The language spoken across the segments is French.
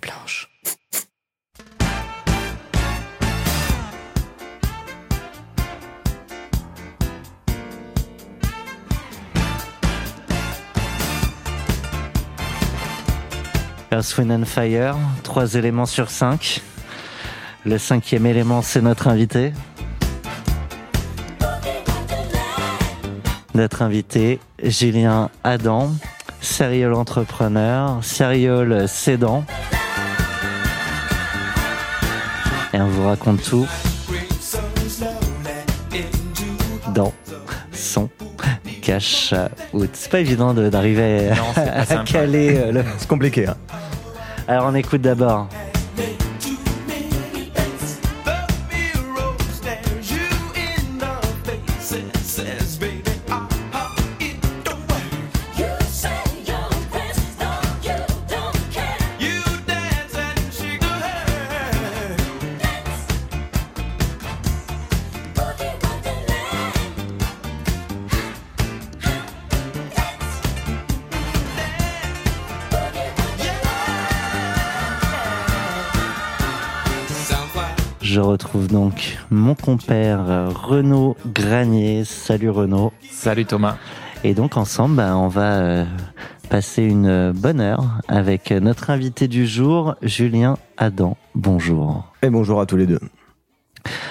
blanche. Earth, and Fire, trois éléments sur cinq. Le cinquième élément, c'est notre invité. Notre invité, Julien Adam, serial entrepreneur, serial cédant. Et on vous raconte tout dans son cash out. C'est pas évident d'arriver à, caler euh, le... C'est compliqué. Hein. Alors on écoute d'abord. Donc mon compère Renaud Granier. Salut Renaud. Salut Thomas. Et donc ensemble, bah, on va euh, passer une bonne heure avec notre invité du jour, Julien Adam. Bonjour. Et bonjour à tous les deux.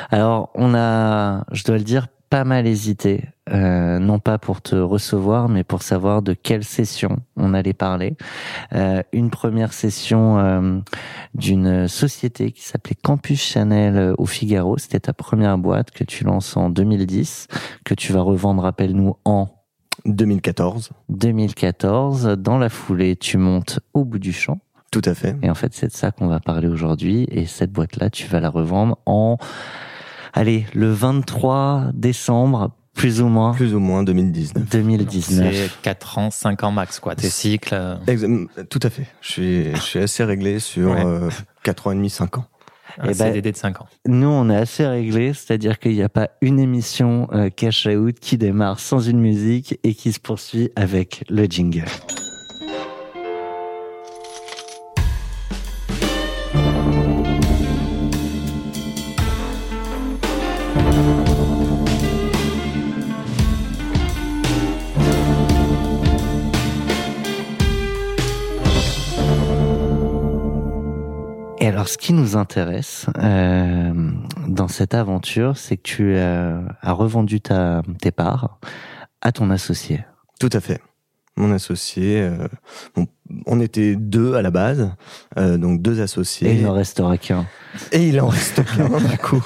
Alors, on a, je dois le dire, pas mal hésité, euh, non pas pour te recevoir, mais pour savoir de quelle session on allait parler. Euh, une première session euh, d'une société qui s'appelait Campus Chanel au Figaro. C'était ta première boîte que tu lances en 2010, que tu vas revendre, rappelle-nous, en 2014. 2014. Dans la foulée, tu montes au bout du champ. Tout à fait. Et en fait, c'est de ça qu'on va parler aujourd'hui. Et cette boîte-là, tu vas la revendre en allez, le 23 décembre, plus ou moins. Plus ou moins 2019. 2019. C'est 4 ans, 5 ans max, quoi, tes cycles. Tout à fait. Je suis, je suis assez réglé sur 4 ans et demi, 5 ans. Un CDD ben, de 5 ans. Nous, on est assez réglé, c'est-à-dire qu'il n'y a pas une émission euh, cash out qui démarre sans une musique et qui se poursuit avec le jingle. Ce qui nous intéresse euh, dans cette aventure, c'est que tu as revendu ta, tes parts à ton associé. Tout à fait. Mon associé, euh, on était deux à la base, euh, donc deux associés. Et il n'en restera qu'un. Et il en reste qu'un, du coup.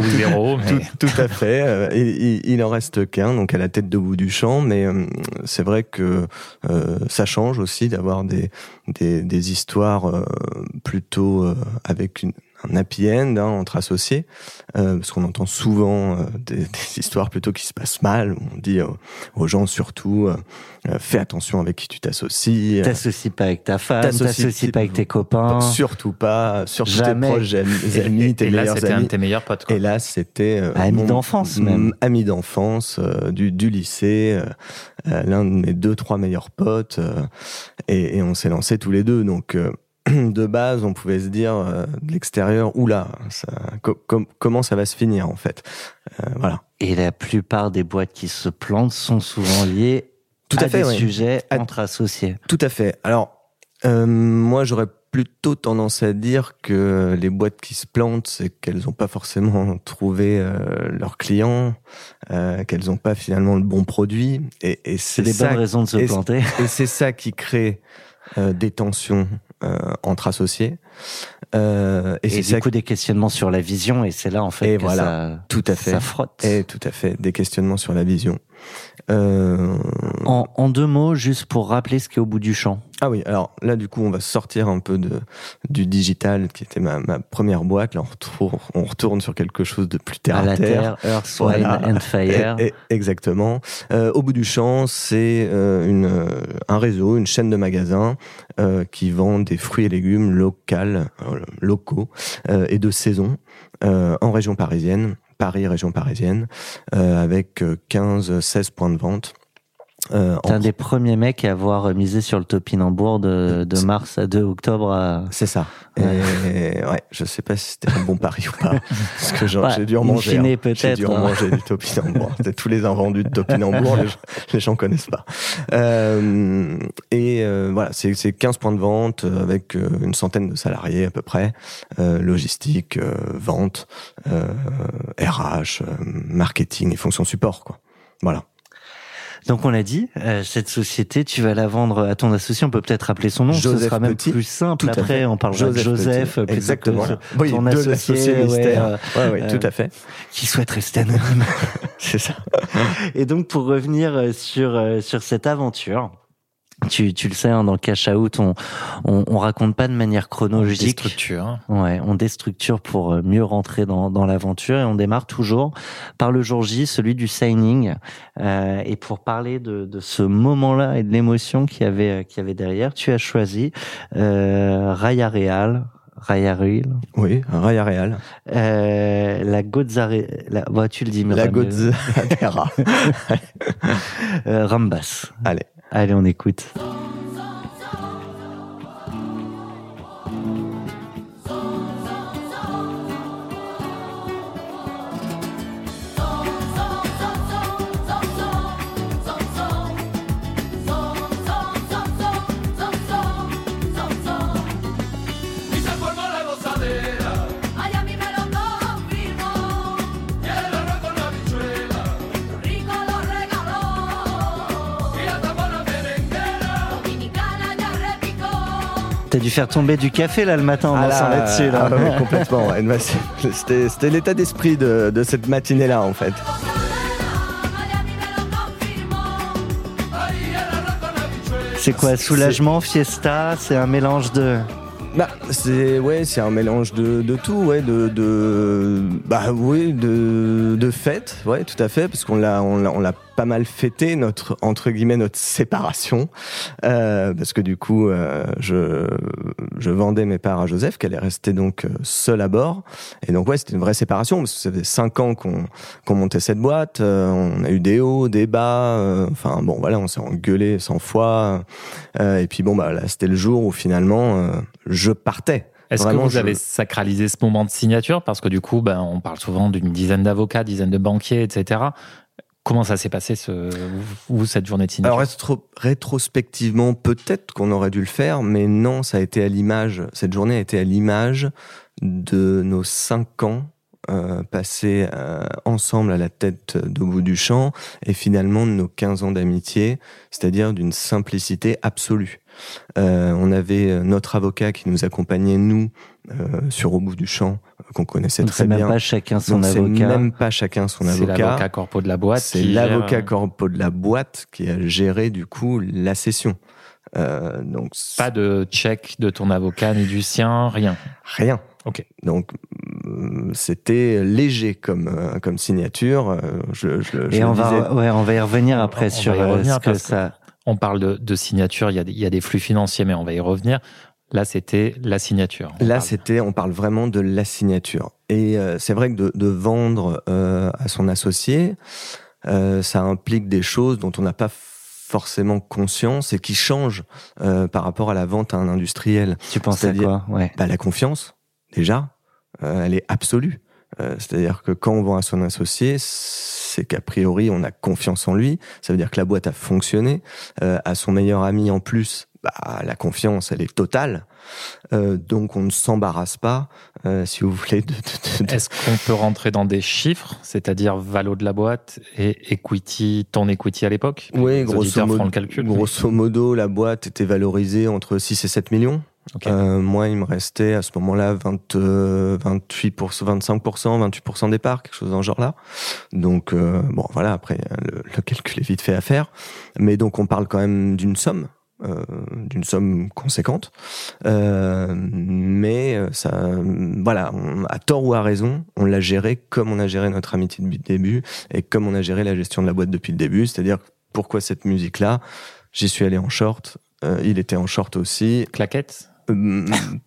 Ou zéro. Mais... Tout, tout, à fait. Euh, il, il en reste qu'un, donc à la tête de bout du champ. Mais euh, c'est vrai que euh, ça change aussi d'avoir des, des, des, histoires euh, plutôt avec une, un happy end hein, entre associés, euh, parce qu'on entend souvent euh, des, des, histoires plutôt qui se passent mal. Où on dit aux gens surtout euh, fais attention avec qui tu t'associes. T'associes pas avec ta femme, t'associes pas avec tes copains. Surtout pas, surtout Jamais. tes proches amis, et, tes et meilleurs là, c'était un de tes meilleurs potes. Quoi. Et là, c'était ami d'enfance même, ami d'enfance du, du, lycée, l'un de mes deux trois meilleurs potes, et, et, on s'est lancé tous les deux. Donc de base, on pouvait se dire euh, de l'extérieur, oula, ça, comment ça va se finir en fait? Euh, voilà. Et la plupart des boîtes qui se plantent sont souvent liées tout à, fait, des sujets entre associés. Tout à fait. Alors, euh, moi, j'aurais plutôt tendance à dire que les boîtes qui se plantent, c'est qu'elles n'ont pas forcément trouvé euh, leurs clients, euh, qu'elles n'ont pas finalement le bon produit. Et, et c'est des bonnes raisons de se planter. Et c'est ça qui crée euh, des tensions entre associés. Euh, et, et du coup, des questionnements sur la vision, et c'est là en fait et que voilà, ça, tout à fait. ça frotte. Et tout à fait, des questionnements sur la vision. Euh... En, en, deux mots, juste pour rappeler ce qui est au bout du champ. Ah oui, alors là, du coup, on va sortir un peu de, du digital, qui était ma, ma première boîte. Là, on retourne, on retourne sur quelque chose de plus terre à, à la terre. Earth, voilà. and Fire. Et, et, exactement. Euh, au bout du champ, c'est euh, une, un réseau, une chaîne de magasins qui vend des fruits et légumes locaux et de saison en région parisienne. Paris, région parisienne, euh, avec 15-16 points de vente. Euh, T'es un des premiers mecs à avoir misé sur le topinambour de, de mars à 2 octobre. À... C'est ça. Et ouais, je sais pas si c'était un bon pari ou pas. Parce que j'ai dû en manger. Hein. J'ai dû en hein. manger du topinambour. tous les invendus de topinambour, les, les, gens connaissent pas. Euh, et euh, voilà, c'est 15 points de vente avec euh, une centaine de salariés à peu près. Euh, logistique, vente, RH, marketing et fonction support. Quoi. Voilà. Donc on l'a dit, euh, cette société, tu vas la vendre à ton associé. On peut peut-être rappeler son nom. Joseph ce sera même plus simple. Après, on parlera de Joseph. Exactement. oui, ton associé, mystère. Ouais, ouais, tout à fait. Qui souhaite rester anonyme. C'est ça. Et donc pour revenir euh, sur euh, sur cette aventure. Tu, tu le sais, hein, dans le cash out, on, on, on raconte pas de manière chronologique. On déstructure. Ouais, on déstructure pour euh, mieux rentrer dans, dans l'aventure et on démarre toujours par le jour J, celui du signing. Euh, et pour parler de, de ce moment-là et de l'émotion qu'il y avait, qu'il y avait derrière, tu as choisi euh, Raya Real, Raya Real. Oui, Raya Real. Euh, la Godzare, la, bah, tu le dis, La Godzara. euh, Rambas. Allez. Allez, on écoute. T'as dû faire tomber du café là le matin en ah là-dessus. Là. Ah complètement. C'était l'état d'esprit de, de cette matinée-là en fait. C'est quoi Soulagement, fiesta C'est un mélange de. Bah, c'est ouais, c'est un mélange de, de tout, ouais, de, de bah oui, de de fête, ouais, tout à fait, parce qu'on l'a on l'a on l'a pas mal fêté notre entre guillemets notre séparation. Euh, parce que du coup euh, je je vendais mes parts à Joseph qu'elle est restée donc euh, seule à bord. Et donc ouais c'était une vraie séparation parce que ça faisait cinq ans qu'on qu'on montait cette boîte euh, on a eu des hauts des bas enfin bon voilà on s'est engueulé 100 fois. Et puis bon bah là c'était le jour où finalement je partais. Est-ce que vous avez sacralisé ce moment de signature? Parce que du coup, ben, on parle souvent d'une dizaine d'avocats, dizaine de banquiers, etc. Comment ça s'est passé, ce, cette journée de Alors, rétrospectivement, peut-être qu'on aurait dû le faire, mais non, ça a été à l'image, cette journée a été à l'image de nos cinq ans euh, passés euh, ensemble à la tête d'Au bout du champ et finalement de nos 15 ans d'amitié, c'est-à-dire d'une simplicité absolue. Euh, on avait euh, notre avocat qui nous accompagnait, nous, euh, sur Au bout du champ, qu'on connaissait très bien. C'est même pas chacun son avocat. C'est même pas chacun son avocat. C'est l'avocat corpo de la boîte. C'est l'avocat corpo de la boîte qui a géré, du coup, la session. Euh, donc pas de check de ton avocat ni du sien, rien. Rien. Ok. Donc mm, c'était léger comme comme signature. Je, je, Et on va ouais, on va y revenir après sur ce que ça on parle de, signature, il y, a des, flux financiers, mais on va y revenir. Là, c'était la signature. Là, c'était, on parle vraiment de la signature. Et euh, c'est vrai que de, vendre euh, à son associé, euh, ça implique des choses dont on n'a pas forcément conscience et qui changent par rapport à la vente à un industriel. Tu penses à quoi? Ouais. bah, La confiance, déjà, elle est absolue. C'est-à-dire que quand on vend à son associé, c'est qu'a priori on a confiance en lui. Ça veut dire que la boîte a fonctionné. Euh, à son meilleur ami en plus, bah, la confiance elle est totale. Euh, donc on ne s'embarrasse pas, euh, si vous voulez. De, Est-ce qu'on peut rentrer dans des chiffres, c'est-à-dire valo de la boîte et equity, ton equity à l'époque? Oui, grosso modo, grosso modo, la boîte était valorisée entre 6 et 7 millions. Euh, moi, il me restait à ce moment-là 20, 28 25 28 des parts, quelque chose dans ce genre-là. Donc euh, bon, voilà. Après, le, le, calcul est vite fait à faire, mais donc on parle quand même d'une somme. Euh, d'une somme conséquente, euh, mais ça, voilà, on, à tort ou à raison, on l'a géré comme on a géré notre amitié depuis le début et comme on a géré la gestion de la boîte depuis le début. C'est-à-dire pourquoi cette musique-là? J'y suis allé en short, euh, il était en short aussi. Claquette Euh,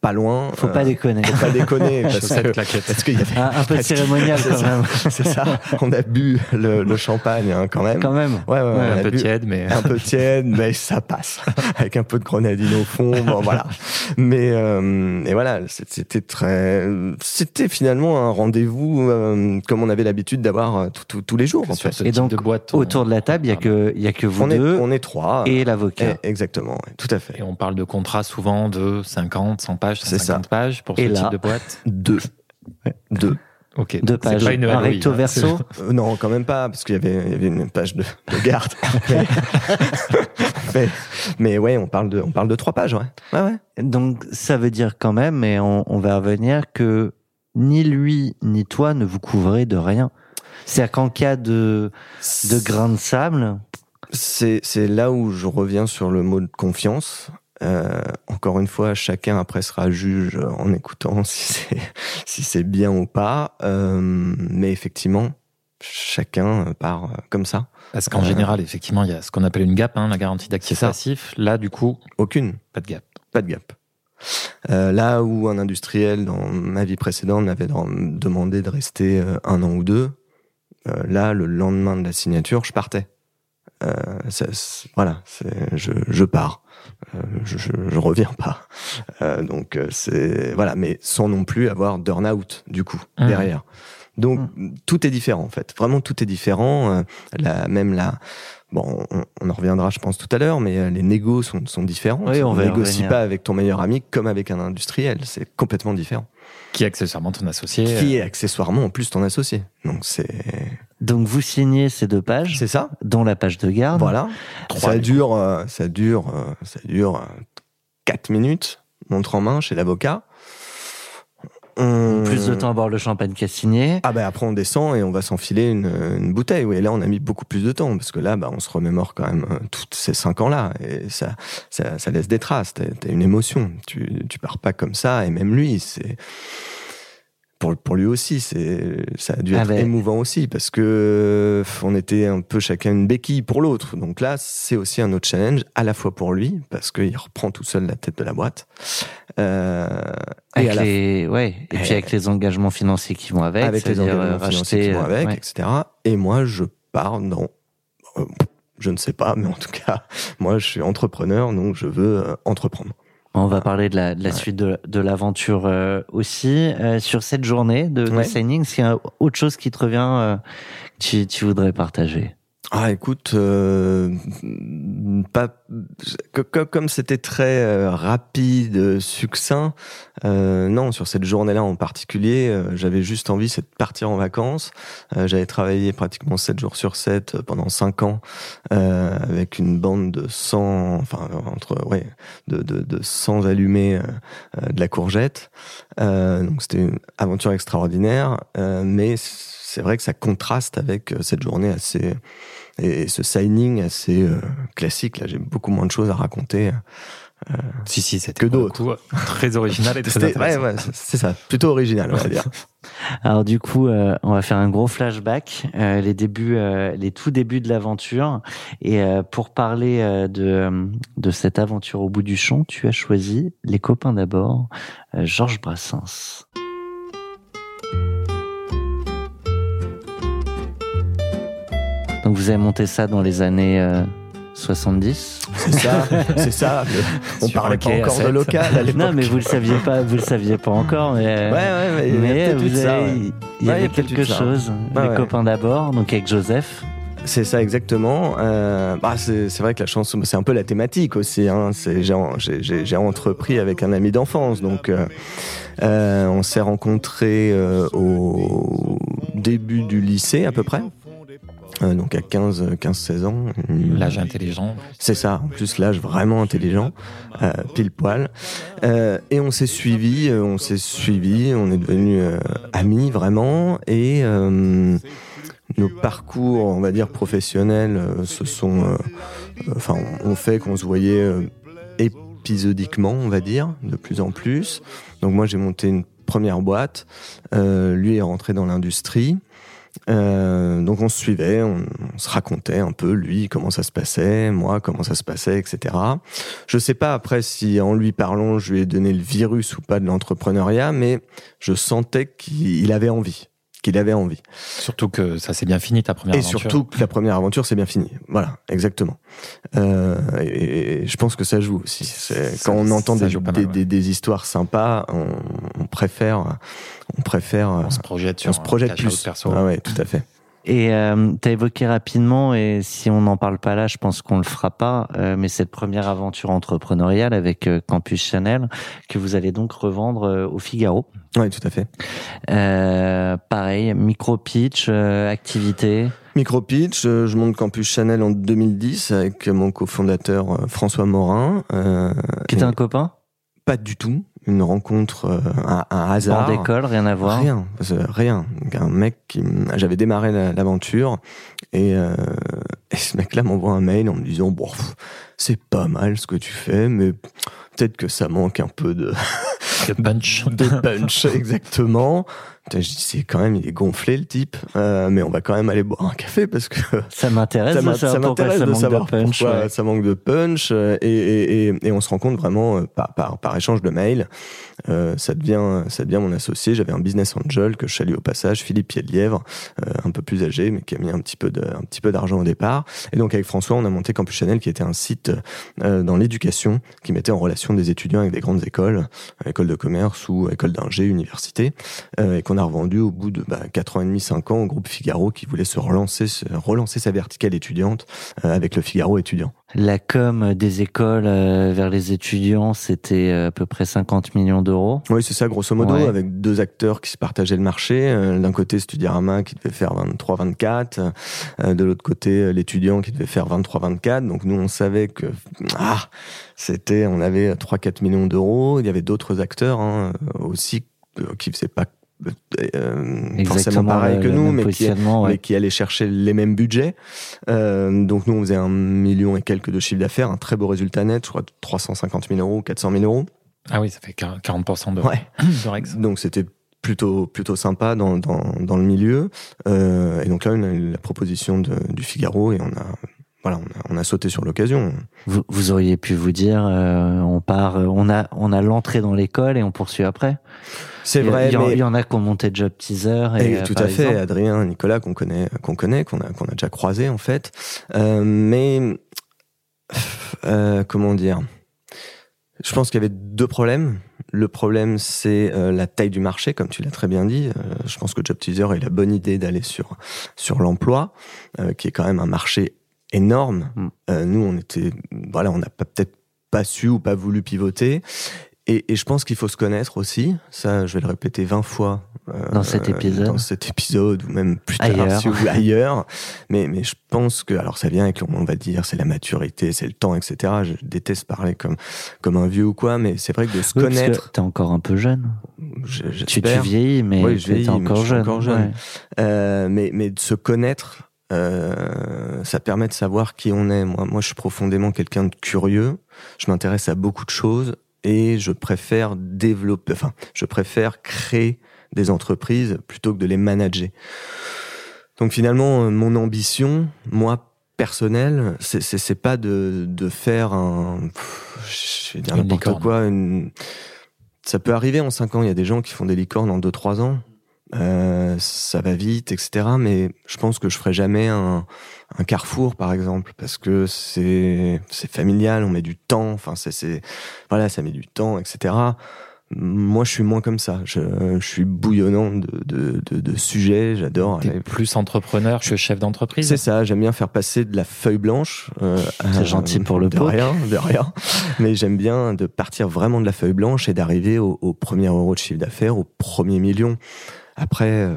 pas loin. Faut pas déconner. Faut pas déconner parce que claquette. parce qu'il y avait Un, un peu que- cérémonial c'est quand ça. même. c'est ça. On a bu le, le champagne hein, quand même. Quand même. Ouais, ouais, ouais, on un a peu bu- tiède, mais un peu tiède, mais ça passe. Avec un peu de grenadine au fond, bon voilà. Mais euh, et voilà, c'était très, c'était finalement un rendez-vous euh, comme on avait l'habitude d'avoir euh, tous les jours en fait. Et donc, de boîte. Autour de la table, il y a que, il y a que vous On est, deux on est trois. et l'avocat. Eh, exactement, tout à fait. Et on parle de contrats souvent de 50, 100 pages, C'est 150 pages pour ce Et là- type de boîte. Deux. Deux. Ok. Deux pages. pas une Un recto hein. verso. Euh, non, quand même pas, parce qu'il y avait, il y avait une page de, de garde. mais, mais, mais ouais, on parle de, on parle de trois pages, ouais. Ouais, ouais. Donc, ça veut dire quand même, mais on, on va revenir que ni lui ni toi ne vous couvrez de rien. C'est-à-dire qu'en cas de, de grain de sable, C'est, c'est là où je reviens sur le mot de confiance. Euh, encore une fois, chacun après sera juge en écoutant si c'est, si c'est bien ou pas. Euh, mais effectivement, chacun part euh, comme ça. Parce qu'en Euh, général, effectivement, il y a ce qu'on appelle une gap, hein, la garantie d'actif passif. Là, du coup, Aucune. pas de gap. Pas de gap. Euh, là où un industriel dans ma vie précédente m'avait demandé de rester un an ou deux, euh, là le lendemain de la signature, je partais. Euh, voilà, je, je pars. Euh, je, je, je reviens pas. Euh, donc euh, c'est voilà, mais sans non plus avoir burn out du coup Mhm. derrière. Donc tout est différent en fait. Vraiment tout est différent. Euh, la, même la Bon, on, on en reviendra, je pense, tout à l'heure, mais les négos sont, sont différents. Oui, on négocie revenir. pas avec ton meilleur ami comme avec un industriel. C'est complètement différent. Qui est accessoirement ton associé. Qui est accessoirement en plus ton associé. Donc c'est donc vous signez ces deux pages, c'est ça. dont la page de garde. Voilà. Ça du dure, euh, ça dure, euh, ça dure euh, quatre minutes. Montre en main chez l'avocat. On- Plus de temps à boire le champagne qu'à signer. Ah ben après on descend et on va s'enfiler une, une bouteille. Oui, et là on a mis beaucoup plus de temps parce que là, bah, on se remémore quand même euh, toutes ces cinq ans-là et ça, ça, ça laisse des traces. T'as une émotion. Tu, tu pars pas comme ça et même lui, c'est pour, pour lui aussi, c'est ça a dû Ah être ben. émouvant aussi parce que euh, on était un peu chacun une béquille pour l'autre. Donc là, c'est aussi un autre challenge à la fois pour lui parce qu'il reprend tout seul la tête de la boîte. Euh, et Avec la les, ouais. Et puis Eh. avec les engagements financiers qui vont avec. avec les c'est-à-dire, euh, engagements financiers qui vont racheter, avec, ouais. etc. Et moi, je pars dans, euh, je ne sais pas, mais en tout cas, moi, je suis entrepreneur, donc je veux euh, entreprendre. On va parler de la, de la Ouais. suite de, de l'aventure euh, aussi. Euh, sur cette journée de, de Ouais. signing, est-ce qu'il y a autre chose qui te revient, euh, que tu, tu voudrais partager? Ah, écoute, euh, pas comme c'était très euh, rapide, succinct. euh, non, sur cette journée-là en particulier, euh, j'avais juste envie, de partir en vacances. Euh, j'avais travaillé pratiquement 7 jours sur 7 euh, pendant 5 ans euh, avec une bande de 100, enfin entre ouais, de, de, de 100 allumés euh, euh, de la courgette. Euh, donc c'était une aventure extraordinaire, euh, mais c'est vrai que ça contraste avec euh, cette journée assez et ce signing assez euh, classique. Là, j'ai beaucoup moins de choses à raconter. Si, si, c'était Que d'autres. coup, Très original et très ouais, c'est- ça, plutôt original, on va dire. Alors du coup, euh, on va faire un gros flashback, euh, les débuts, euh, les tout débuts de l'aventure. Et euh, pour parler euh, de euh, de cette aventure au bout du champ, tu as choisi les copains d'abord, euh, Georges Brassens. Donc vous avez monté ça dans les années euh, 70 C'est ça, c'est ça. on Sur parlait pas encore de local à l'époque. Non, mais vous le saviez pas, vous le saviez pas encore. Mais, euh, Ouais, ouais, mais, vous ça, avez- ouais. il y avait quelque ça. chose. Ouais, les copains d'abord, donc avec Joseph. C'est ça exactement. Euh, bah, c'est vrai que la chanson, c'est un peu la thématique aussi. Hein. J'ai entrepris avec un ami d'enfance, donc euh, euh, on s'est rencontrés euh, au début du lycée à peu près. Euh, donc à 15, 15, 16 ans. L'âge intelligent. C'est ça, en plus l'âge vraiment intelligent, euh, pile poil. Euh, et on s'est suivi, euh, on s'est suivi, on est devenus euh, amis vraiment, et euh, nos parcours, on va dire professionnels, euh, se sont, euh, euh, enfin, on fait qu'on se voyait euh, épisodiquement, on va dire, de plus en plus. Donc moi j'ai monté une première boîte, euh, lui est rentré dans l'industrie. Euh, donc on se suivait, on, se racontait un peu lui comment ça se passait, moi comment ça se passait, etc. Je sais pas après si en lui parlant je lui ai donné le virus ou pas de l'entrepreneuriat, mais je sentais qu'il avait envie qu'il avait envie. Surtout que ça s'est bien fini ta première et aventure. Et surtout que la première aventure c'est bien fini. Voilà, exactement. Euh, et, je pense que ça joue aussi. quand on entend des, des, des, histoires sympas, on, on, préfère, on préfère. On se projette sur. On se projette plus. Perso. Ah ouais, tout à fait. Et euh, tu as évoqué rapidement, et si on n'en parle pas là, je pense qu'on le fera pas, euh, mais cette première aventure entrepreneuriale avec euh, Campus Chanel, que vous allez donc revendre euh, au Figaro. Oui, tout à fait. Euh, pareil, micro-pitch, activité Micro-pitch, je monte Campus Chanel en 2010 avec mon cofondateur François Morin. qui était un copain? Pas du tout une rencontre, euh, un, un hasard. Hors d'école, rien à voir. Rien, rien. Un mec qui, j'avais démarré l'aventure et, euh, et ce mec-là m'envoie un mail en me disant bon, c'est pas mal ce que tu fais, mais peut-être que ça manque un peu de de punch. de punch, exactement. Je dis, c'est quand même, il est gonflé le type, euh, mais on va quand même aller boire un café parce que ça m'intéresse. Ça m'intéresse de savoir de punch, pourquoi ça manque de punch euh, et, et, et, et, on se rend compte vraiment euh, par, par, par échange de mails. Euh, ça devient, ça devient mon associé. J'avais un business angel que je salue au passage, Philippe Piedlièvre, euh, un peu plus âgé, mais qui a mis un petit peu de, un petit peu d'argent au départ. Et donc avec François, on a monté Campus Chanel, qui était un site dans l'éducation qui mettait en relation des étudiants avec des grandes écoles, écoles de commerce ou écoles d'ingé, université, et qu'on a revendu au bout de bah, 4 ans et demi, 5 ans au groupe Figaro qui voulait se relancer, relancer sa verticale étudiante euh, avec le Figaro étudiant. La com des écoles euh, vers les étudiants, c'était euh, à peu près 50 millions d'euros. Oui, c'est ça, grosso modo, avec deux acteurs qui se partageaient le marché. D'un côté, Studirama qui devait faire 23-24, de l'autre côté, l'étudiant qui devait faire 23-24. Donc nous, on savait que ah, c'était, on avait 3-4 millions d'euros. Il y avait d'autres acteurs hein, aussi qui faisaient pas euh, forcément pareil que nous, mais qui, mais qui allait chercher les mêmes budgets. Euh, donc nous, on faisait un million et quelques de chiffre d'affaires, un très beau résultat net, je crois 350 000 euros, 400 000 euros. Ah oui, ça fait 40% de, ouais. Rex. Donc c'était plutôt plutôt sympa dans, dans, dans le milieu. Euh, et donc là, on a eu la proposition de, du Figaro et on a voilà, on a, on a, sauté sur l'occasion. Vous, vous, auriez pu vous dire, euh, on part, on a, on a l'entrée dans l'école et on poursuit après? C'est vrai. Il y, mais... il y, en a qui ont monté Job Teaser. Et, et tout à fait, Adrien, Nicolas qu'on connaît, qu'on connaît, qu'on a, qu'on a déjà croisé en fait. Euh, mais euh, comment dire? Je pense qu'il y avait deux problèmes. Le problème, c'est euh, la taille du marché, comme tu l'as très bien dit. Euh, je pense que Job Teaser a la bonne idée d'aller sur sur l'emploi, euh, qui est quand même un marché énorme. Mm. Euh, nous, on était, voilà, on n'a peut-être pas su ou pas voulu pivoter. Et, et je pense qu'il faut se connaître aussi. Ça, je vais le répéter 20 fois. Euh, dans cet épisode. Dans cet épisode, ou même plus tard, ailleurs. Si, ou ailleurs. Mais, mais je pense que, alors ça vient avec, on va dire, c'est la maturité, c'est le temps, etc. Je déteste parler comme, comme un vieux ou quoi, mais c'est vrai que de se oui, connaître. T'es encore un peu jeune. Je, tu, tu vieillis, mais oui, je t'es encore, jeune. encore jeune. Ouais. Euh, mais, mais de se connaître, euh, ça permet de savoir qui on est. Moi, moi je suis profondément quelqu'un de curieux. Je m'intéresse à beaucoup de choses et je préfère développer, enfin, je préfère créer des entreprises plutôt que de les manager. Donc finalement, mon ambition, moi personnelle, c'est pas de, de faire un, je vais dire n'importe quoi, une, ça peut arriver en 5 ans. Il y a des gens qui font des licornes en 2-3 ans. Euh, ça va vite, etc. Mais je pense que je ferai jamais un, un carrefour, par exemple, parce que c'est familial, on met du temps. Enfin, c'est voilà, ça met du temps, etc. Moi, je suis moins comme ça. Je, je suis bouillonnant de, de, de, de sujets. J'adore. Plus entrepreneur que chef d'entreprise. C'est ça. J'aime bien faire passer de la feuille blanche. Euh, c'est gentil pour le de rien, de rien. Mais j'aime bien de partir vraiment de la feuille blanche et d'arriver au, au premier euro de chiffre d'affaires, au premier million. Après, euh,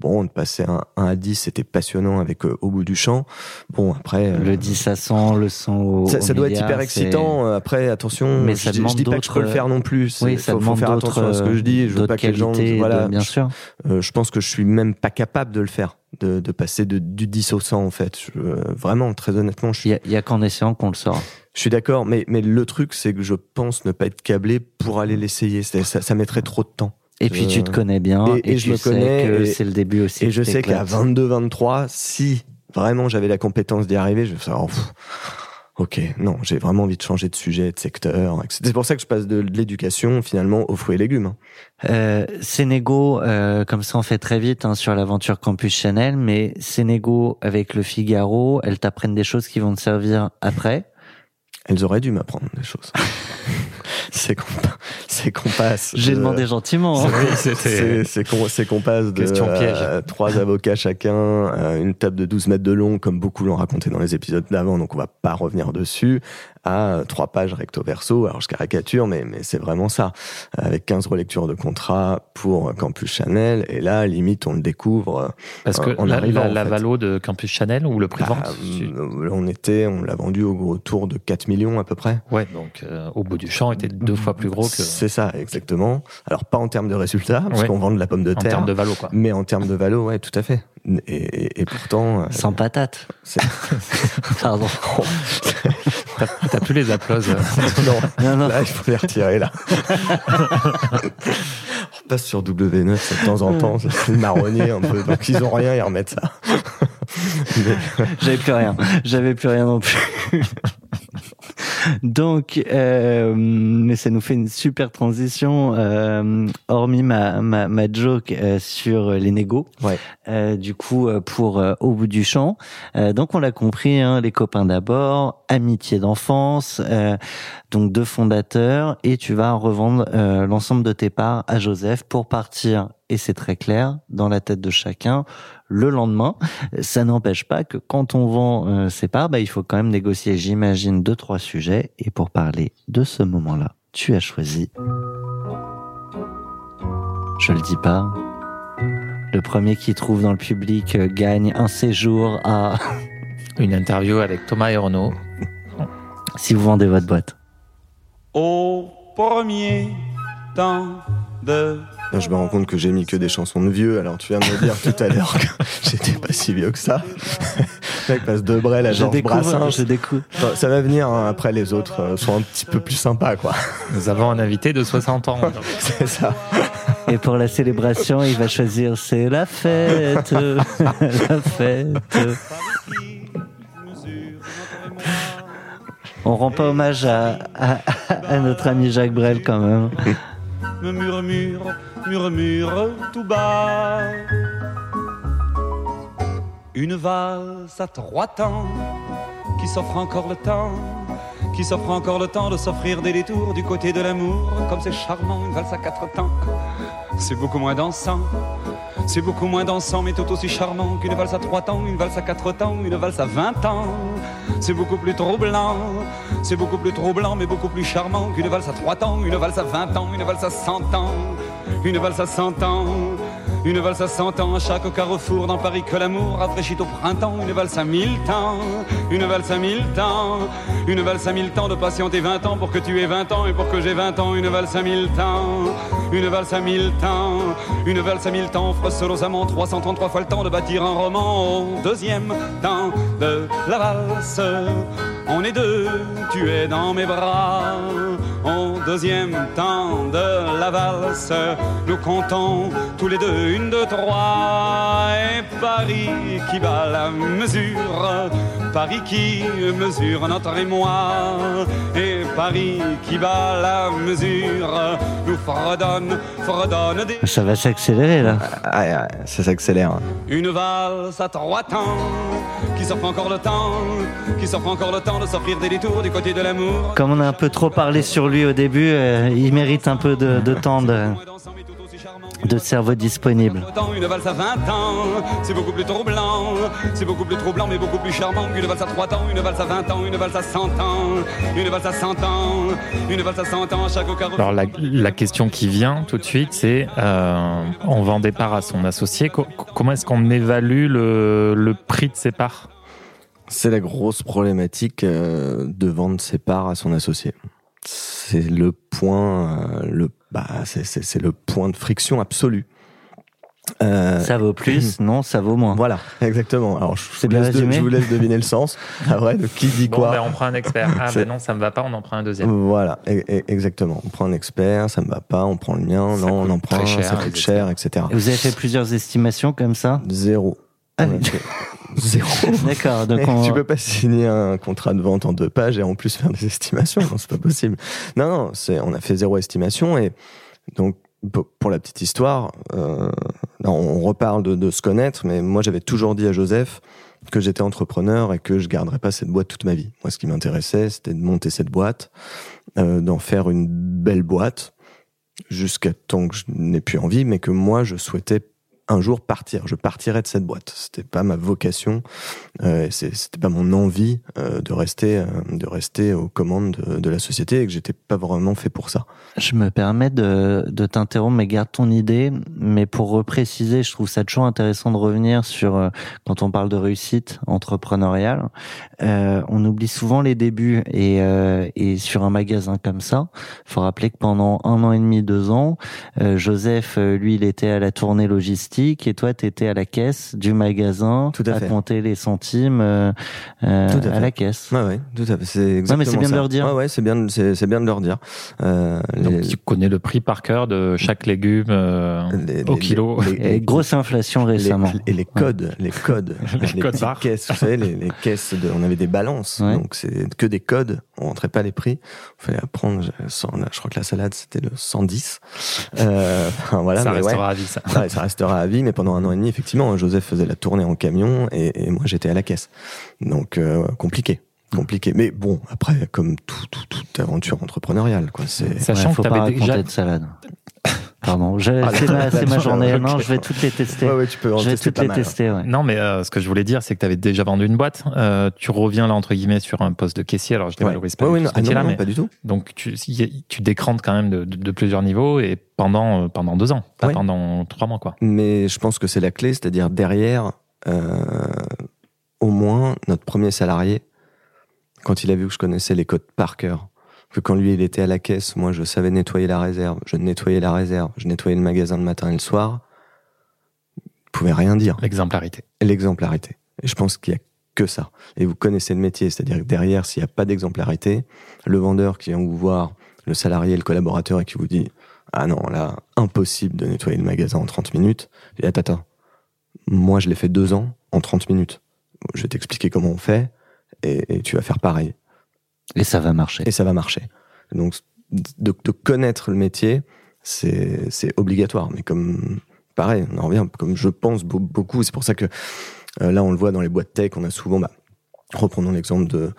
bon, de passer un 1 à 10, c'était passionnant avec euh, Au bout du champ. Bon, après... Euh, le 10 à 100, le 100 au Ça, ça doit être hyper excitant. Après, attention, Mais ça je, demande je dis pas que je peux le faire non plus. Oui, ça faut, faut faire attention à ce que je dis. Je veux pas que les gens... Voilà, bien sûr. Je, je pense que je suis même pas capable de le faire. De, de passer de, du 10 au 100 en fait. Je, vraiment, très honnêtement, je suis... Il y a, qu'en essayant qu'on le saura. Je suis d'accord, mais, mais le truc, c'est que je pense ne pas être câblé pour aller l'essayer. Ça, ça mettrait trop de temps. Et puis tu te connais bien et, et, et tu je me sais connais, que c'est le début aussi. Et je sais qu'à t'éclate. 22-23, si vraiment j'avais la compétence d'y arriver, je vais faire, oh, ok, non, j'ai vraiment envie de changer de sujet, de secteur. C'est pour ça que je passe de, de l'éducation finalement aux fruits et légumes. Euh, Sénégo, euh, comme ça on fait très vite hein, sur l'aventure Campus Chanel, mais Sénégo avec le Figaro, elles t'apprennent des choses qui vont te servir après. Elles auraient dû m'apprendre des choses. c'est qu'on c'est qu'on passe. J'ai de- demandé gentiment. hein. Qu'on c'est qu'on passe de Question piège. euh, trois avocats chacun, euh, une table de 12 mètres de long, comme beaucoup l'ont raconté dans les épisodes d'avant, donc on va pas revenir dessus, à euh, trois pages recto verso. Alors je caricature, mais, mais c'est vraiment ça. Avec 15 relectures de contrat pour Campus Chanel, et là, limite, on le découvre. Parce que en la, arrivant, la, en la fait. valo de Campus Chanel ou le prix Bah, vente euh, on était, on l'a vendu au autour de 4 millions à peu près. Ouais, donc euh, au bout du champ était deux fois plus gros que C'est ça, exactement. Alors pas en termes de résultats, parce Ouais. qu'on vend de la pomme de en terre. termes de valo quoi. Mais en termes de valo, ouais, tout à fait. Et, et, et pourtant, euh, Sans patate. c'est- Pardon. T'as plus les applauses. non, Non, non. là, il faut les retirer, là. On passe sur W9 de temps en temps, c'est marronnier un peu. Donc, ils ont rien, ils remettent ça. Mais- J'avais plus rien. J'avais plus rien non plus. Donc, euh, mais ça nous fait une super transition, euh, hormis ma, ma, ma joke euh, sur les négos. Ouais. Euh, du coup, euh, pour euh, Au bout du champ. Euh, donc, on l'a compris, hein, les copains d'abord, amitié d'enfance, euh, donc deux fondateurs, et tu vas revendre euh, l'ensemble de tes parts à Joseph pour partir, et c'est très clair, dans la tête de chacun, le lendemain. Ça n'empêche pas que quand on vend euh, ses parts, bah, il faut quand même négocier, j'imagine, deux, trois sujets. Et pour parler de ce moment-là, tu as choisi, je le dis pas, le premier qui trouve dans le public euh, gagne un séjour à, Une interview avec Thomas et Renaud. si vous vendez votre boîte. au premier temps de je me rends compte que j'ai mis que des chansons de vieux. Alors, tu viens de me dire tout à l'heure que j'étais pas si vieux que ça. Le mec passe de Brel à Je Georges découvre, Brassens. je découvre. Enfin, Ça va venir, hein. après les autres euh, sont un petit peu plus sympas, quoi. Nous avons un invité de 60 ans. C'est ça. Et pour la célébration, il va choisir c'est la fête, la fête. On rend pas hommage à, à, à notre ami Jacques Brel quand même. me murmure, murmure tout bas. Une valse à trois temps qui s'offre encore le temps, qui s'offre encore le temps de s'offrir des détours du côté de l'amour. Comme c'est charmant, une valse à quatre temps, c'est beaucoup moins dansant. C'est beaucoup moins dansant, mais tout aussi charmant qu'une valse à trois temps, une valse à quatre temps, une valse à vingt ans. C'est beaucoup plus troublant, c'est beaucoup plus troublant, mais beaucoup plus charmant qu'une valse à trois temps, une valse à vingt ans, une valse à cent ans, une valse à cent ans. Une valse à cent ans chaque carrefour dans Paris que l'amour rafraîchit au printemps. Une valse à mille temps, une valse à mille temps, une valse à mille temps de patienter vingt ans pour que tu aies vingt ans et pour que j'ai vingt ans. Une valse à mille temps, une valse à mille temps, une valse à mille temps offre amants 333 fois le temps de bâtir un roman. Au deuxième temps de la valse, on est deux, tu es dans mes bras. Deuxième temps de la valse, nous comptons tous les deux une, deux, trois. Et Paris qui bat la mesure, Paris qui mesure notre émoi. Et Paris qui bat la mesure, nous fredonne, fredonne des. Ça va s'accélérer là. Ah, ah, ça s'accélère. Une valse à trois temps, qui s'offre encore le temps, qui s'offre encore le temps de s'offrir des détours du côté de l'amour. Comme on a un peu trop parlé sur lui au début, euh, il mérite un peu de, de temps de, de cerveau disponible. Autant Une valse à 20 ans, c'est beaucoup plus troublant, c'est beaucoup plus troublant mais beaucoup plus charmant qu'une valse à 3 temps, une valse à 20 ans, une valse à 100 ans, une valse à 100 ans, une valse à 100 ans chaque. Alors la, la question qui vient tout de suite, c'est euh, on vend des parts à son associé. Co- comment est-ce qu'on évalue le, le prix de ses parts? C'est la grosse problématique euh, de vendre ses parts à son associé. C'est le point, euh, le, bah, c'est- le point de friction absolu. Euh, Ça vaut plus, non, ça vaut moins. Voilà, exactement. Alors, je, vous bien laisse de- je vous laisse deviner le sens. Après, de qui dit Bon, quoi ben, on prend un expert. Ah, ben non, ça me va pas, on en prend un deuxième. Voilà, e- e- exactement. On prend un expert, ça me va pas, on prend le mien, Ça non, on en prend un, cher, ça coûte cher, etc. Et Vous avez fait plusieurs estimations comme ça? Zéro. Ah Zéro. D'accord, donc on... Tu peux pas signer un contrat de vente en deux pages et en plus faire des estimations. Non, c'est pas possible. Non, non, c'est, on a fait zéro estimation et donc, pour la petite histoire, euh, on reparle de, de se connaître, mais moi j'avais toujours dit à Joseph que j'étais entrepreneur et que je garderais pas cette boîte toute ma vie. Moi, ce qui m'intéressait, c'était de monter cette boîte, euh, d'en faire une belle boîte jusqu'à temps que je n'ai plus envie, mais que moi je souhaitais un jour partir. Je partirais de cette boîte. C'était pas ma vocation, euh, c'était pas mon envie euh, de rester, euh, de rester aux commandes de, la société et que j'étais pas vraiment fait pour ça. Je me permets de, de t'interrompre, mais garde ton idée. Mais pour repréciser, je trouve ça toujours intéressant de revenir sur, euh, quand on parle de réussite entrepreneuriale, on oublie souvent les débuts. Et, et sur un magasin comme ça, faut rappeler que pendant un an et demi, deux ans, Joseph, lui, il était à la tournée logistique et toi, tu étais à la caisse du magasin Tout à fait. compter les centimes euh, euh, Tout à la caisse. Ouais, ouais, tout à fait. C'est exactement Non, mais c'est bien de leur dire. Ouais, ouais, c'est bien, de- c'est, c'est bien de leur dire. Euh, Donc, les- tu connais le prix par cœur de chaque légume euh, les- au les- kilo. les- Et grosse inflation les- récemment. et les codes, les codes, Les codes barres. caisses, vous savez, les, les caisses de, on avait des balances, Ouais. donc c'est que des codes, on rentrait pas les prix, il fallait apprendre, je, crois que la salade c'était le 110, euh, enfin, voilà, ça mais ouais. restera à vie, ça. Ouais, ça restera à vie, mais pendant un an et demi, effectivement, hein, Joseph faisait la tournée en camion et, et moi j'étais à la caisse. Donc euh, compliqué, compliqué. Mais bon, après, comme tout, tout, toute aventure entrepreneuriale, quoi. C'est Sachant Ouais, faut que tu déjà. de salade. Pardon, Ah, c'est ma, journée. Non, je vais toutes les tester. ouais, ouais, tu peux en je vais tester toutes pas les mal. tester. Ouais. Non, mais euh, ce que je voulais dire, c'est que tu avais déjà vendu une boîte. Euh, tu reviens là, entre guillemets, sur un poste de caissier. Alors, je Ouais. dévalorise pas non, ah, non, non, mais pas du tout. donc tu, tu décrantes quand même de, de- de plusieurs niveaux et pendant, euh, pendant deux ans, pas Ouais. pendant trois mois, quoi. Mais je pense que c'est la clé, c'est-à-dire derrière, euh, au moins notre premier salarié, quand il a vu que je connaissais les codes par cœur, que quand lui il était à la caisse, moi je savais nettoyer la réserve, je nettoyais la réserve, je nettoyais le magasin le matin et le soir, il pouvait rien dire. L'exemplarité. L'exemplarité. Et je pense qu'il y a que ça. Et vous connaissez le métier, c'est-à-dire que derrière, s'il n'y a pas d'exemplarité, le vendeur qui vient vous voir, le salarié, le collaborateur et qui vous dit Ah non, là, impossible de nettoyer le magasin en 30 minutes. Et attends, attends. Moi, je l'ai fait deux ans en 30 minutes. Je vais t'expliquer comment on fait et, et tu vas faire pareil. Et ça va marcher. Et ça va marcher. Donc, de, de connaître le métier, c'est obligatoire. Mais comme, pareil, on en revient, comme je pense beau- beaucoup, c'est pour ça que euh, là, on le voit dans les boîtes tech, on a souvent, bah, reprenons l'exemple de,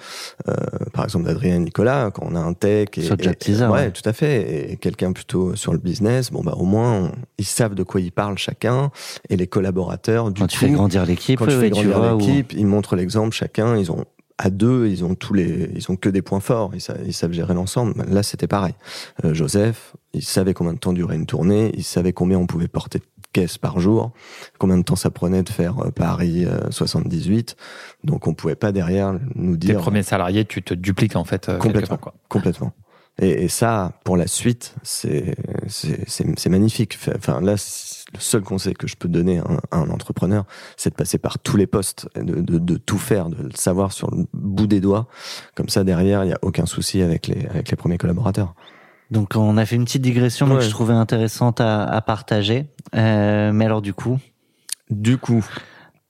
euh, par exemple, d'Adrien et Nicolas, quand on a un tech et, Sur Job et- Teaser, ouais, ouais. tout à fait, et quelqu'un plutôt sur le business, bon bah au moins on- ils savent de quoi ils parlent chacun, et les collaborateurs du Quand coup, tu fais grandir l'équipe, quand tu fais grandir l'équipe, ils montrent l'exemple chacun, ils ont à deux, ils ont tous les, ils ont que des points forts, ils savent, ils savent gérer l'ensemble. Là, c'était pareil. Euh, Joseph, il savait combien de temps durait une tournée, il savait combien on pouvait porter de caisses par jour, combien de temps ça prenait de faire euh, Paris euh, 78. Donc, on pouvait pas derrière nous Tes dire premiers salariés, tu te dupliques en fait. euh, Complètement. part, quoi. complètement. Et, et ça, pour la suite, c'est c'est magnifique. Enfin là, le seul conseil que je peux donner à un, à un entrepreneur, c'est de passer par tous les postes, de, de, de tout faire, de le savoir sur le bout des doigts. Comme ça, derrière, il y a aucun souci avec les avec les premiers collaborateurs. Donc on a fait une petite digression Ouais. je trouvais intéressante à, à partager. Euh, mais alors du coup, Du coup,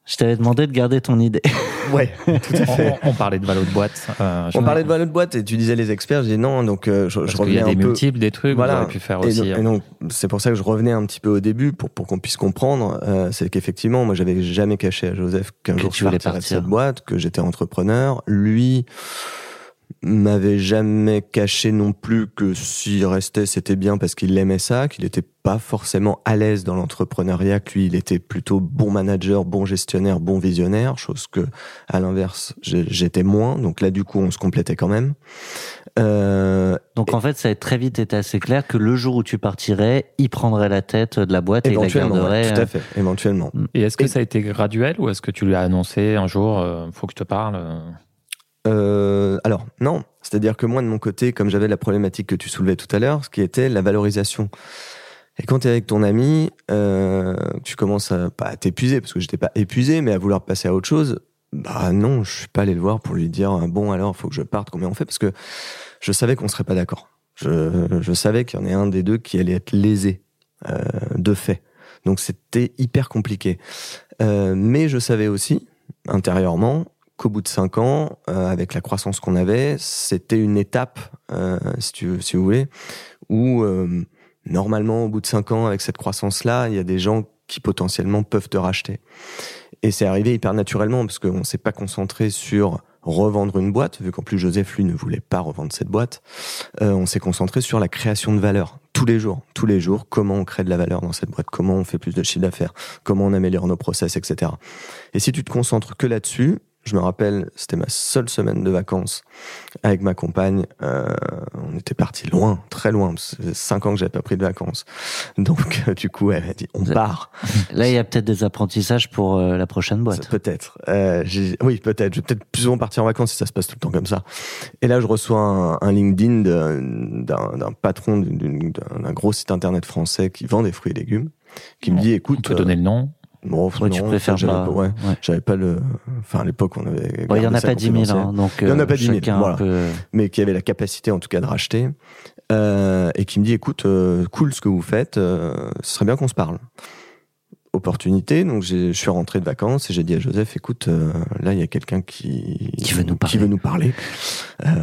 je t'avais demandé de garder ton idée. ouais, tout à fait. On, on parlait de valo de boîte. euh, On parlait de valeur de boîte et tu disais les experts. Je dis non, donc euh, je, Parce je qu'il y a des peu. multiples, des trucs, Voilà. pu faire Et, aussi. donc- hein. c'est pour ça que je revenais un petit peu au début pour, pour qu'on puisse comprendre. euh, c'est qu'effectivement, moi, j'avais jamais caché à Joseph qu'un jour je voulais partirais de partir. cette boîte, que j'étais entrepreneur. Lui m'avait jamais caché non plus que s'il restait, c'était bien parce qu'il aimait ça, qu'il était pas forcément à l'aise dans l'entrepreneuriat, que lui, il était plutôt bon manager, bon gestionnaire, bon visionnaire, chose que, à l'inverse, j'étais moins. Donc là, du coup, on se complétait quand même. Euh, Donc en fait, ça a très vite été assez clair que le jour où tu partirais, il prendrait la tête de la boîte et il la ouais, tout euh, à fait, éventuellement. Et est-ce que Et- ça a été graduel ou est-ce que tu lui as annoncé un jour, euh, faut que je te parle euh, Euh, alors, non. C'est-à-dire que moi, de mon côté, comme j'avais la problématique que tu soulevais tout à l'heure, ce qui était la valorisation. Et quand tu es avec ton ami, euh, tu commences à pas à t'épuiser parce que j'étais pas épuisé, mais à vouloir passer à autre chose. Bah non, je suis pas allé le voir pour lui dire bon alors faut que je parte, combien on fait parce que je savais qu'on serait pas d'accord. Je, savais qu'il y en ait un des deux qui allait être lésé euh, de fait. Donc c'était hyper compliqué. Euh, mais je savais aussi intérieurement qu'au bout de cinq ans, euh, avec la croissance qu'on avait, c'était une étape, euh, si, tu, si vous voulez, où euh, normalement, au bout de cinq ans, avec cette croissance-là, il y a des gens qui potentiellement peuvent te racheter. Et c'est arrivé hyper naturellement parce qu'on s'est pas concentré sur revendre une boîte, vu qu'en plus Joseph, lui, ne voulait pas revendre cette boîte. Euh, on s'est concentré sur la création de valeur tous les jours, tous les jours, comment on crée de la valeur dans cette boîte, comment on fait plus de chiffre d'affaires, comment on améliore nos process, etc. Et si tu te concentres que là-dessus, je me rappelle, c'était ma seule semaine de vacances avec ma compagne. Euh, on était parti loin, très loin. C'est cinq ans que j'avais pas pris de vacances. Donc, euh, du coup, elle m'a dit, on part. Là, il y a peut-être des apprentissages pour euh, la prochaine boîte. Peut-être. Euh, j'ai- oui, peut-être. Je vais peut-être plus souvent partir en vacances si ça se passe tout le temps comme ça. Et là, je reçois un, un LinkedIn d'un patron d'un gros site internet français qui vend des fruits et légumes, qui me dit, On écoute, peut donner le nom. Bon, Ouais, tu non, préfères j'avais pas. ouais, ouais. j'avais pas le. Enfin, à l'époque, on avait. Il y en a pas 10 000, confidentiel. hein, donc Il y en a euh, pas 10 000, chacun voilà. peut- mais qui avait la capacité en tout cas de racheter, euh, et qui me dit écoute, euh, cool ce que vous faites, euh, ce serait bien qu'on se parle. Opportunité, donc je suis rentré de vacances et j'ai dit à Joseph écoute, là il y a quelqu'un qui, Qui veut nous parler. Qui veut nous parler.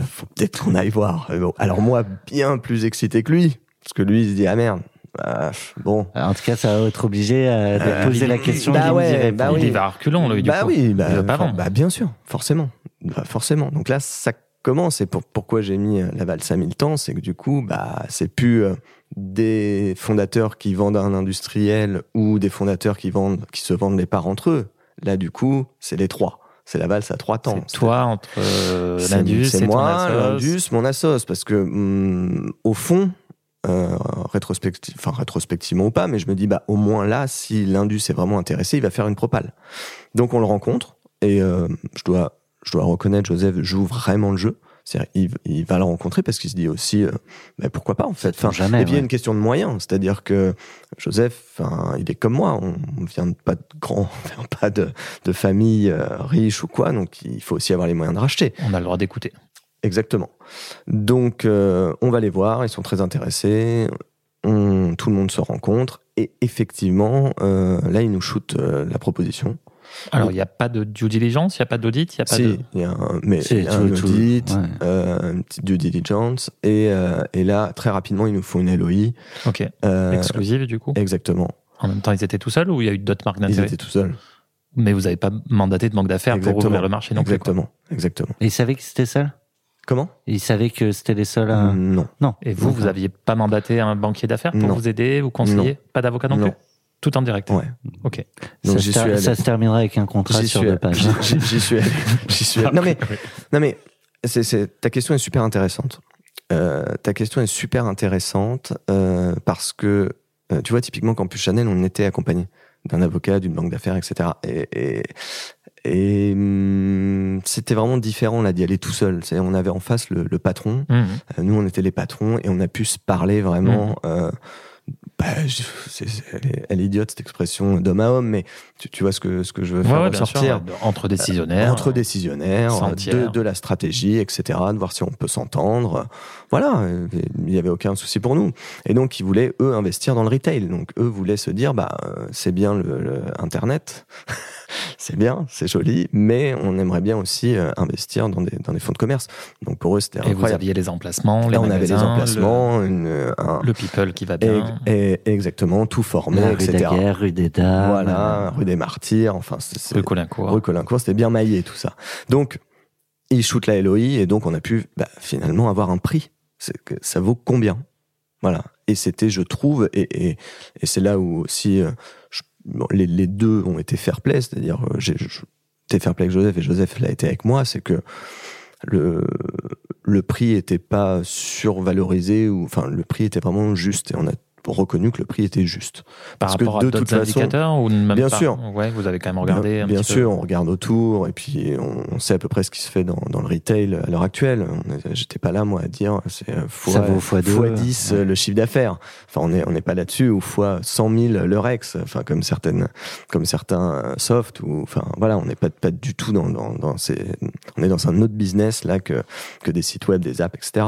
Faut peut-être qu'on aille voir. Bon, Alors moi, bien plus excité que lui, parce que lui il se dit ah merde, ah, bon. En tout cas, ça va être obligé euh, de poser la question. bah d'y ouais, bah oui. Il y va lui, du bah coup. oui, bah, Il veut pas for- vendre. bah, bien sûr, forcément, Bah, forcément. Donc là, ça commence. Et pour, pourquoi j'ai mis euh, la valse à mille temps, c'est que du coup, bah, c'est plus euh, des fondateurs qui vendent à un industriel ou des fondateurs qui vendent, qui se vendent les parts entre eux. Là, du coup, c'est les trois. C'est la valse à trois temps. C'est toi entre euh, l'Indus c'est et moi, l'Indus, mon assos, parce que hum, au fond, euh, rétrospective, enfin rétrospectivement ou pas, mais je me dis bah au moins là, si l'Indus est vraiment intéressé, il va faire une propale. Donc on le rencontre et euh, je dois, je dois reconnaître, Joseph joue vraiment le jeu. C'est-à-dire, il, il va le rencontrer parce qu'il se dit aussi, euh, bah, pourquoi pas en fait. jamais, et puis il y a une question de moyens, c'est-à-dire que Joseph, il est comme moi, on, on vient de pas de grand, on vient pas de, de famille riche ou quoi, donc il faut aussi avoir les moyens de racheter. On a le droit d'écouter. Exactement. Donc, euh, on va les voir, ils sont très intéressés, on- tout le monde se rencontre, et effectivement, euh, là, ils nous shootent euh, la proposition. Alors, il n'y a pas de due diligence, il n'y a pas d'audit, il n'y a pas Si, de. il y a un, mais Si, il y a tout- un tout- audit, ouais. euh, une petite due diligence, et, euh, et là, très rapidement, ils nous font une LOI. Ok. euh, Exclusive, du coup? exactement. En même temps, ils étaient tout seuls ou il y a eu d'autres marques Ils d'intérêt étaient tout seuls. Mais vous n'avez pas mandaté de banque d'affaires pour ouvrir le marché non plus. Exactement. Exactement. Et ils savaient que c'était seul? Comment? Ils savaient que c'était les seuls à... Non. Non. Et vous, vous n'aviez pas mandaté un banquier d'affaires pour Non. vous aider, vous conseiller Non. Pas d'avocat non, Non. plus? Tout en direct Ouais. Ok. Donc ça, j'y se ter- suis allé. ça se terminera avec un contrat J'y sur suis, deux pages. j'y- suis allé. J'y suis allé. Non mais, non mais, ta question est super intéressante. Euh, ta question est super intéressante euh, parce que euh, tu vois typiquement Campus Chanel, on était accompagné d'un avocat, d'une banque d'affaires, etc. Et, et, et, hum, c'était vraiment différent là d'y aller tout seul. On avait en face le, le patron. Mhm. Euh, Nous, on était les patrons et on a pu se parler vraiment. euh, bah, je- elle, est, elle est idiote cette expression d'homme à homme, mais tu, tu vois ce que ce que je veux faire ouais, ressortir. ouais, entre décisionnaires. Entre décisionnaires, de, de la stratégie, etc., de voir si on peut s'entendre. Voilà, il n'y avait aucun souci pour nous. Et donc, ils voulaient, eux, investir dans le retail. Donc, eux voulaient se dire, bah, c'est bien le, le Internet, c'est bien, c'est joli, mais on aimerait bien aussi euh, investir dans des, dans des fonds de commerce. Donc, pour eux, c'était Et vous incroyable. aviez les emplacements, les Là, on avait les magasins, emplacements, une, un, le, le people qui va et- bien. et- exactement, tout formé, La rue etc. Daguerre, rue des Dames. Voilà, rue des Martyrs, enfin, c'est- Rue Colincourt. Rue Colincourt, c'était bien maillé tout ça. Donc, ils shootent la LOI et donc on a pu bah, finalement avoir un prix. C'est que ça vaut combien? Voilà. Et c'était, je trouve, et, et, et c'est là où aussi euh, je- bon, les, les deux ont été fair play, c'est-à-dire euh, j'étais fair play avec Joseph et Joseph l'a été avec moi, c'est que le, le prix était pas survalorisé ou enfin le prix était vraiment juste et on a reconnu que le prix était juste. Par Parce que rapport de à d'autres façon- indicateurs ou même Bien pas sûr. Ouais, vous avez quand même regardé bien, un bien petit sûr, peu. on regarde autour et puis on, on sait à peu près ce qui se fait dans, dans le retail à l'heure actuelle. Est- J'étais pas là moi à dire c'est euh, fois, Ça vaut fois deux. fois 10 euh, le chiffre d'affaires. Enfin on est on n'est pas là-dessus ou fois 100 000 le Rex. Enfin comme certaines comme certains soft ou enfin voilà on n'est pas pas du tout dans, dans, dans ces on est dans un autre business là que que des sites web, des apps, etc.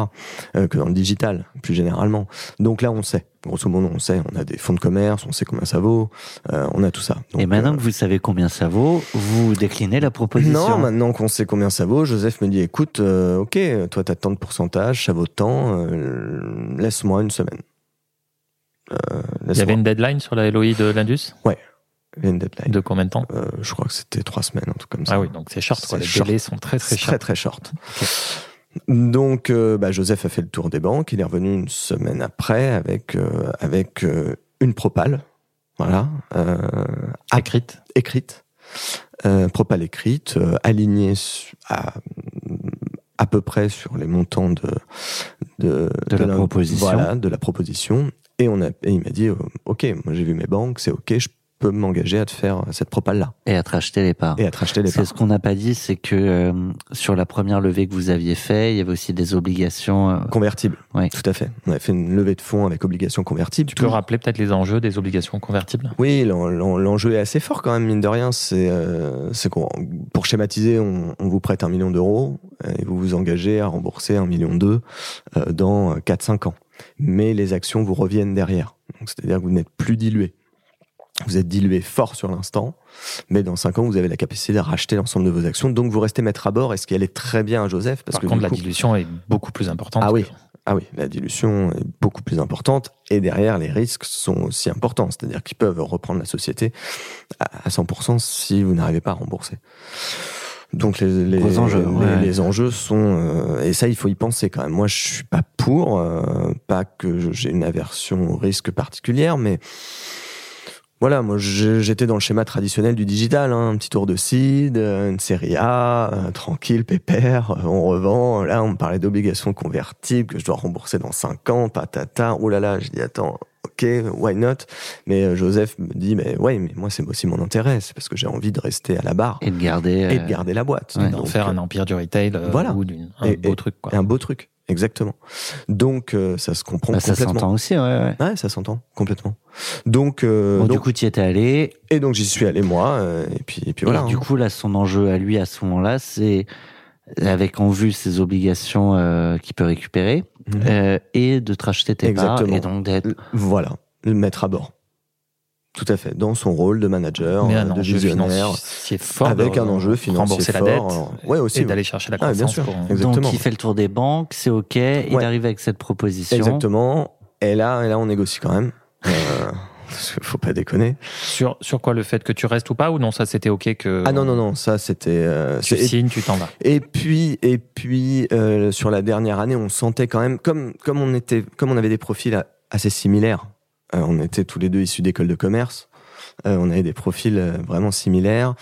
euh, que dans le digital plus généralement. Donc là on sait. Grosso modo, on sait, on a des fonds de commerce, on sait combien ça vaut, euh, on a tout ça. Donc, Et maintenant euh, que vous savez combien ça vaut, vous déclinez la proposition. non, maintenant qu'on sait combien ça vaut, Joseph me dit écoute, euh, ok, toi t'as tant de pourcentage, ça vaut tant, euh, laisse-moi une semaine. Euh, Il y avait une deadline sur la LOI de l'Indus une deadline. De combien de temps Euh, je crois que c'était trois semaines, un truc comme ça. Ah oui, donc c'est short. Quoi. Les short. délais sont très très C'est short. très très short. Donc, euh, bah, Joseph a fait le tour des banques. Il est revenu une semaine après avec euh, avec euh, une propale, voilà, Écrite. écrite, propale écrite, alignée à, à peu près sur les montants de de, De la proposition. Voilà, de la proposition. Et on a, et il m'a dit, ok, moi j'ai vu mes banques, c'est ok, je peux m'engager à te faire cette propale là Et à te racheter les parts. et à te racheter les C'est parts. ce qu'on n'a pas dit, c'est que euh, sur la première levée que vous aviez fait, il y avait aussi des obligations. euh, Convertible. Oui. Tout à fait. On a fait une levée de fonds avec obligation convertible. Tu peux rappeler peut-être les enjeux des obligations convertibles? Oui, l'en- l'en- l'enjeu est assez fort quand même, mine de rien. C'est euh, c'est qu'on, pour schématiser, on, on vous prête un million d'euros euh, et vous vous engagez à rembourser un million deux euh, dans 4-5 ans. Mais les actions vous reviennent derrière. Donc, C'est-à-dire que vous n'êtes plus dilué. Vous êtes dilué fort sur l'instant, mais dans 5 ans, vous avez la capacité de racheter l'ensemble de vos actions. Donc vous restez maître à bord, et ce qui allait très bien à Joseph? Parce Par que contre, la coup- dilution est beaucoup plus importante. Ah oui. que- Ah oui, la dilution est beaucoup plus importante et derrière les risques sont aussi importants, c'est-à-dire qu'ils peuvent reprendre la société à à 100% si vous n'arrivez pas à rembourser. Donc les, les, enjeux, les, ouais. les enjeux sont euh, et ça il faut y penser quand même. Moi je suis pas pour, euh, pas que j'ai une aversion au risque particulière, mais voilà, moi j'étais dans le schéma traditionnel du digital, hein, un petit tour de seed, euh, une série A, euh, tranquille, pépère, euh, on revend. Là, on me parlait d'obligations convertibles que je dois rembourser dans 5 ans, patata. Oh là là, je dis attends, ok, why not? Mais euh, Joseph me dit mais ouais, mais moi c'est aussi mon intérêt, c'est parce que j'ai envie de rester à la barre et de garder. et euh, de garder la boîte. ouais. D'en faire un empire du retail euh, voilà. ou un Et- beau et- truc. Quoi. un beau truc, exactement. Donc euh, ça se comprend bah, ça complètement. s'entend aussi, ouais. ouais. Ouais, ça s'entend complètement. Donc, euh, Bon, donc du coup, tu y étais allé. et donc j'y suis allé moi, euh, et puis et puis voilà. et du hein. coup, là, son enjeu à lui à ce moment-là, c'est avec en vue ses obligations euh, qu'il peut récupérer Mhm. euh, et de te racheter tes parts Exactement. et donc d'être Voilà, le mettre à bord. Tout à fait, dans son rôle de manager, euh, de visionnaire, financier fort. avec de un enjeu financier rembourser fort. la dette alors, ouais, aussi, et ouais. d'aller chercher la Ah, bien croissance. sûr. pour- Exactement. Donc, il fait le tour des banques, c'est OK, il Ouais. arrive avec cette proposition. Exactement. Et là, et là, on négocie quand même. Parce qu'il faut pas déconner. Sur, sur quoi le fait que tu restes ou pas ou non ça c'était ok que Ah non, non, non, ça c'était. euh, tu signes tu t'en vas Et puis, et puis euh, sur la dernière année, on sentait quand même, comme, comme, on, était, comme on avait des profils assez similaires, euh, on était tous les deux issus d'écoles de commerce, euh, on avait des profils vraiment similaires,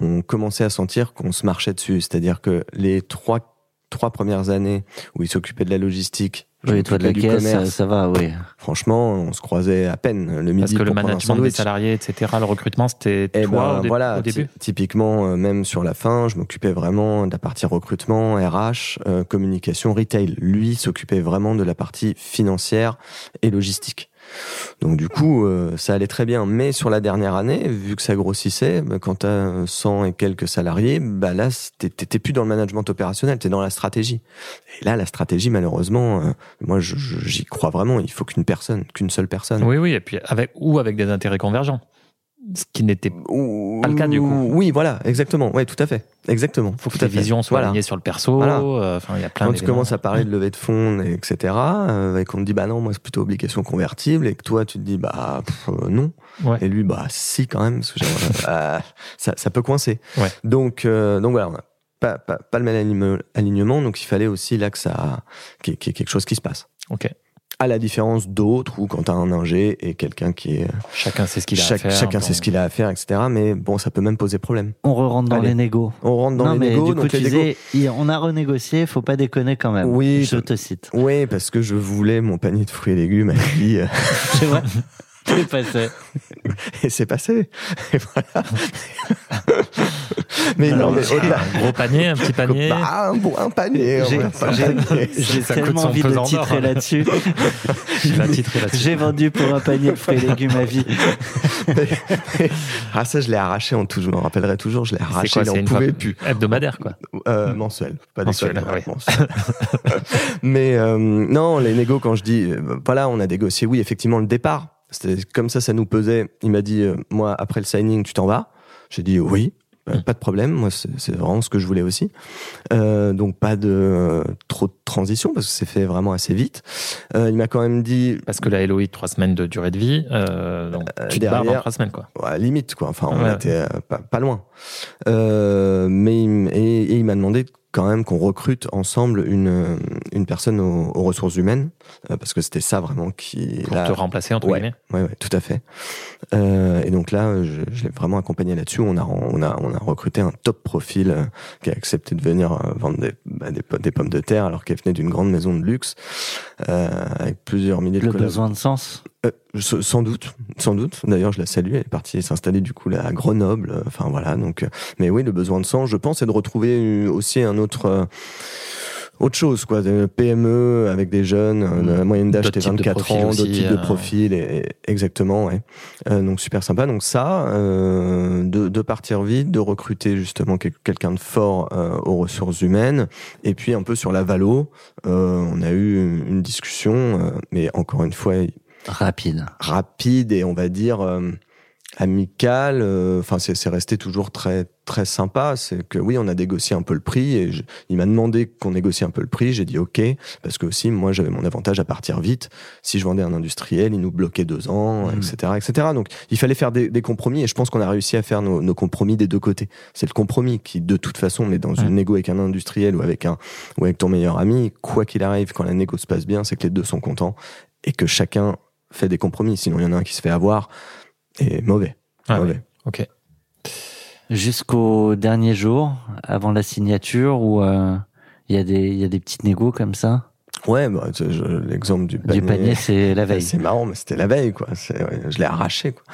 on commençait à sentir qu'on se marchait dessus. C'est-à-dire que les trois, trois premières années où il s'occupait de la logistique, Oui, toi de la caisse, ça, va, oui. franchement, on se croisait à peine le midi parce que le pour management des salariés etc le recrutement c'était Eh toi ben, au, dé- voilà, au début ty- typiquement, euh, même sur la fin, je m'occupais vraiment de la partie recrutement, RH, euh, communication, retail. Lui s'occupait vraiment de la partie financière et logistique. Donc du coup, euh, ça allait très bien. Mais sur la dernière année, vu que ça grossissait, bah, quand tu as 100 et quelques salariés, bah là, t'étais plus dans le management opérationnel, t'es dans la stratégie. Et là, la stratégie, malheureusement, euh, moi, j'y crois vraiment. Il faut qu'une personne, qu'une seule personne. oui oui et puis avec ou avec des intérêts convergents ce qui n'était Pas le cas, du coup. Oui, voilà, exactement. Ouais, tout à fait. Exactement. faut que tout fait. visions soient Voilà. alignées sur le perso Voilà. euh, enfin il y a plein Quand tu commences à parler de levée de fonds, et etc., euh, et qu'on te dit, bah non, moi c'est plutôt obligation convertible, et que toi tu te dis, bah pff, euh, non, Ouais. et lui, bah si quand même, parce que euh, ça, ça peut coincer. Ouais. Donc, euh, donc voilà, on a pas, pas, pas le même alignement- donc il fallait aussi là que ça, qu'il y ait qu'il y ait quelque chose qui se passe. ok à la différence d'autres où quand t'as un ingé et quelqu'un qui est Chacun sait ce qu'il a chaque- à faire. chacun bon. sait ce qu'il a à faire, etc. Mais bon, ça peut même poser problème. On re-rentre dans Allez. les négos. On rentre dans non, les mais négos, du coup, donc tu les disais, il- on a renégocié, faut pas déconner quand même. Oui, je te cite. Oui, parce que je voulais mon panier de fruits et légumes à lui, euh, C'est vrai. C'est passé. et c'est passé. Et voilà. mais non, mais. Un gros panier, un petit panier. Bah, un, bon, un panier. on J'ai tellement envie de titrer hein. là-dessus. J'ai vendu pour un panier de fruits et légumes à vie. ah, ça, je l'ai arraché en tout. Je m'en rappellerai toujours. Je l'ai arraché. quoi fois pouvait plus. hebdomadaire, quoi. Euh, mensuel, pas Mensuel, oui. mensuel. Mais euh, non, les négos, quand je dis, euh, voilà, on a négocié, oui, effectivement, le départ. C'était comme ça, ça nous pesait. Il m'a dit, euh, moi, après le signing, tu t'en vas J'ai dit oui. bah, Pas de problème, moi c'est vraiment ce que je voulais aussi. Euh, donc pas de euh, trop de transition parce que c'est fait vraiment assez vite. Euh, il m'a quand même dit Parce que la LOI, trois semaines de durée de vie, euh, donc Euh, tu te barres derrière- trois semaines, quoi. Ouais, limite quoi. Enfin, on Ouais. était pas, pas loin. Euh, mais et, et il m'a demandé quand même qu'on recrute ensemble une une personne aux, aux ressources humaines parce que c'était ça vraiment qui Pour là- te remplacer, entre Ouais. guillemets. Ouais, ouais, tout à fait. Euh, et donc là, je, je l'ai vraiment accompagné là-dessus. On a, on a, on a recruté un top profil euh, qui a accepté de venir euh, vendre des, bah, des, po- des pommes de terre alors qu'elle venait d'une grande maison de luxe euh, avec plusieurs milliers de Le besoin de sens? Euh, je- sans doute, sans doute. D'ailleurs, je la salue. Elle est partie s'installer du coup là à Grenoble. Euh, Enfin voilà. Donc, euh, mais oui, le besoin de sang, je pense, c'est de retrouver euh, aussi un autre. euh, autre chose, quoi, de PME avec des jeunes, euh, la moyenne d'âge était types de 24 profils ans, d'autres types de euh, profils, et, et- exactement, ouais. Euh, donc super sympa. Donc ça, euh, de, de partir vite, de recruter justement quel- quelqu'un de fort euh, aux ressources humaines, et puis un peu sur la valo, euh, on a eu une, discussion, euh, mais encore une fois, Rapide. rapide et on va dire euh, amical. euh, Enfin, c'est resté toujours très très sympa. C'est que oui, on a négocié un peu le prix et je- il m'a demandé qu'on négocie un peu le prix. J'ai dit ok parce que aussi moi j'avais mon avantage à partir vite. Si je vendais un industriel, il nous bloquait deux ans, etc., etc. Donc il fallait faire des, des compromis et je pense qu'on a réussi à faire nos, nos compromis des deux côtés. C'est le compromis qui de toute façon, mais dans Mhm. une négo avec un industriel ou avec un ou avec ton meilleur ami, quoi qu'il arrive, quand la négo se passe bien, c'est que les deux sont contents et que chacun fait des compromis. Sinon, il y en a un qui se fait avoir et mauvais. Ah, mauvais. Ok. Jusqu'au dernier jour, avant la signature, où euh, il y, a des- il y a des petites négos comme ça. Ouais, bah, l'exemple du panier. Du panier, c'est la veille. C'est marrant, mais c'était la veille, quoi. Ouais, je l'ai arraché, quoi.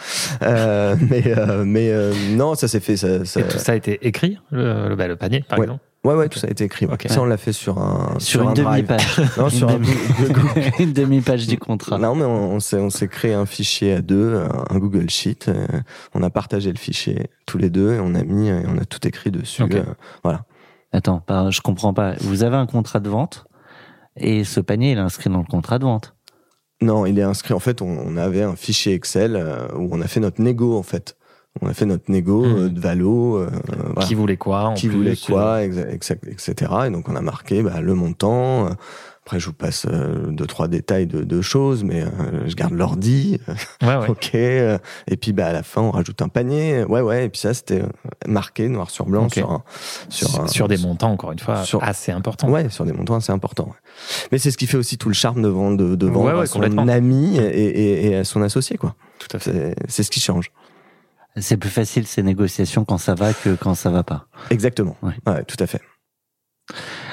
Euh, mais euh, mais euh, non, ça s'est fait. Ça, ça- Et tout ça a été écrit, le, le, bah, le panier, par Ouais. exemple. Ouais, ouais, tout ça a été écrit. Ça, on l'a fait sur un Sur une un drive. demi-page. Non, sur un Une demi- une demi-page du contrat. Non, mais on, on s'est créé un fichier à deux, un, Google Sheet. euh, on a partagé le fichier tous les deux et on a mis et on a tout écrit dessus. Euh, voilà. Attends, pas- je comprends pas. Vous avez un contrat de vente et ce panier, il est inscrit dans le contrat de vente. Non, il est inscrit. En fait, on, on avait un fichier Excel euh, où on a fait notre négo, en fait. On a fait notre négo Mhm. euh, de valo. euh, voilà. Qui voulait quoi en Qui plus, voulait euh, quoi, exa- etc. Et donc, on a marqué bah, le montant. Après, je vous passe euh, deux, trois détails de, de choses, mais je garde l'ordi. Ouais, ouais. Ok. Et puis, bah, à la fin, on rajoute un panier. Ouais, ouais. Et puis ça, c'était marqué noir sur blanc sur un, sur, Sur, un- sur des montants, encore une fois, sur- assez importants. Ouais, sur des montants assez importants. Mais c'est ce qui fait aussi tout le charme de vendre, de, de vendre Ouais, à son ami et, et, et à son associé, quoi. Tout à fait. C'est c'est ce qui change. C'est plus facile ces négociations quand ça va que quand ça va pas. Exactement. Ouais. Ouais, tout à fait.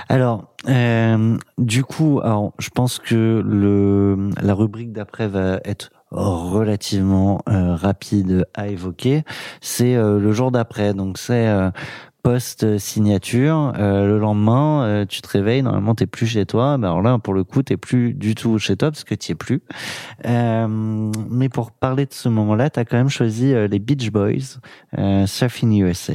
Alors, euh, du coup, alors, je pense que le la rubrique d'après va être relativement euh, rapide à évoquer. C'est euh, le jour d'après, donc c'est euh, post signature. Euh, le lendemain, euh, tu te réveilles, normalement t'es plus chez toi. Ben alors là, pour le coup, t'es plus du tout chez toi parce que t'y es plus. Euh, mais pour parler de ce moment-là, t'as quand même choisi euh, les Beach Boys, euh, Surfing USA.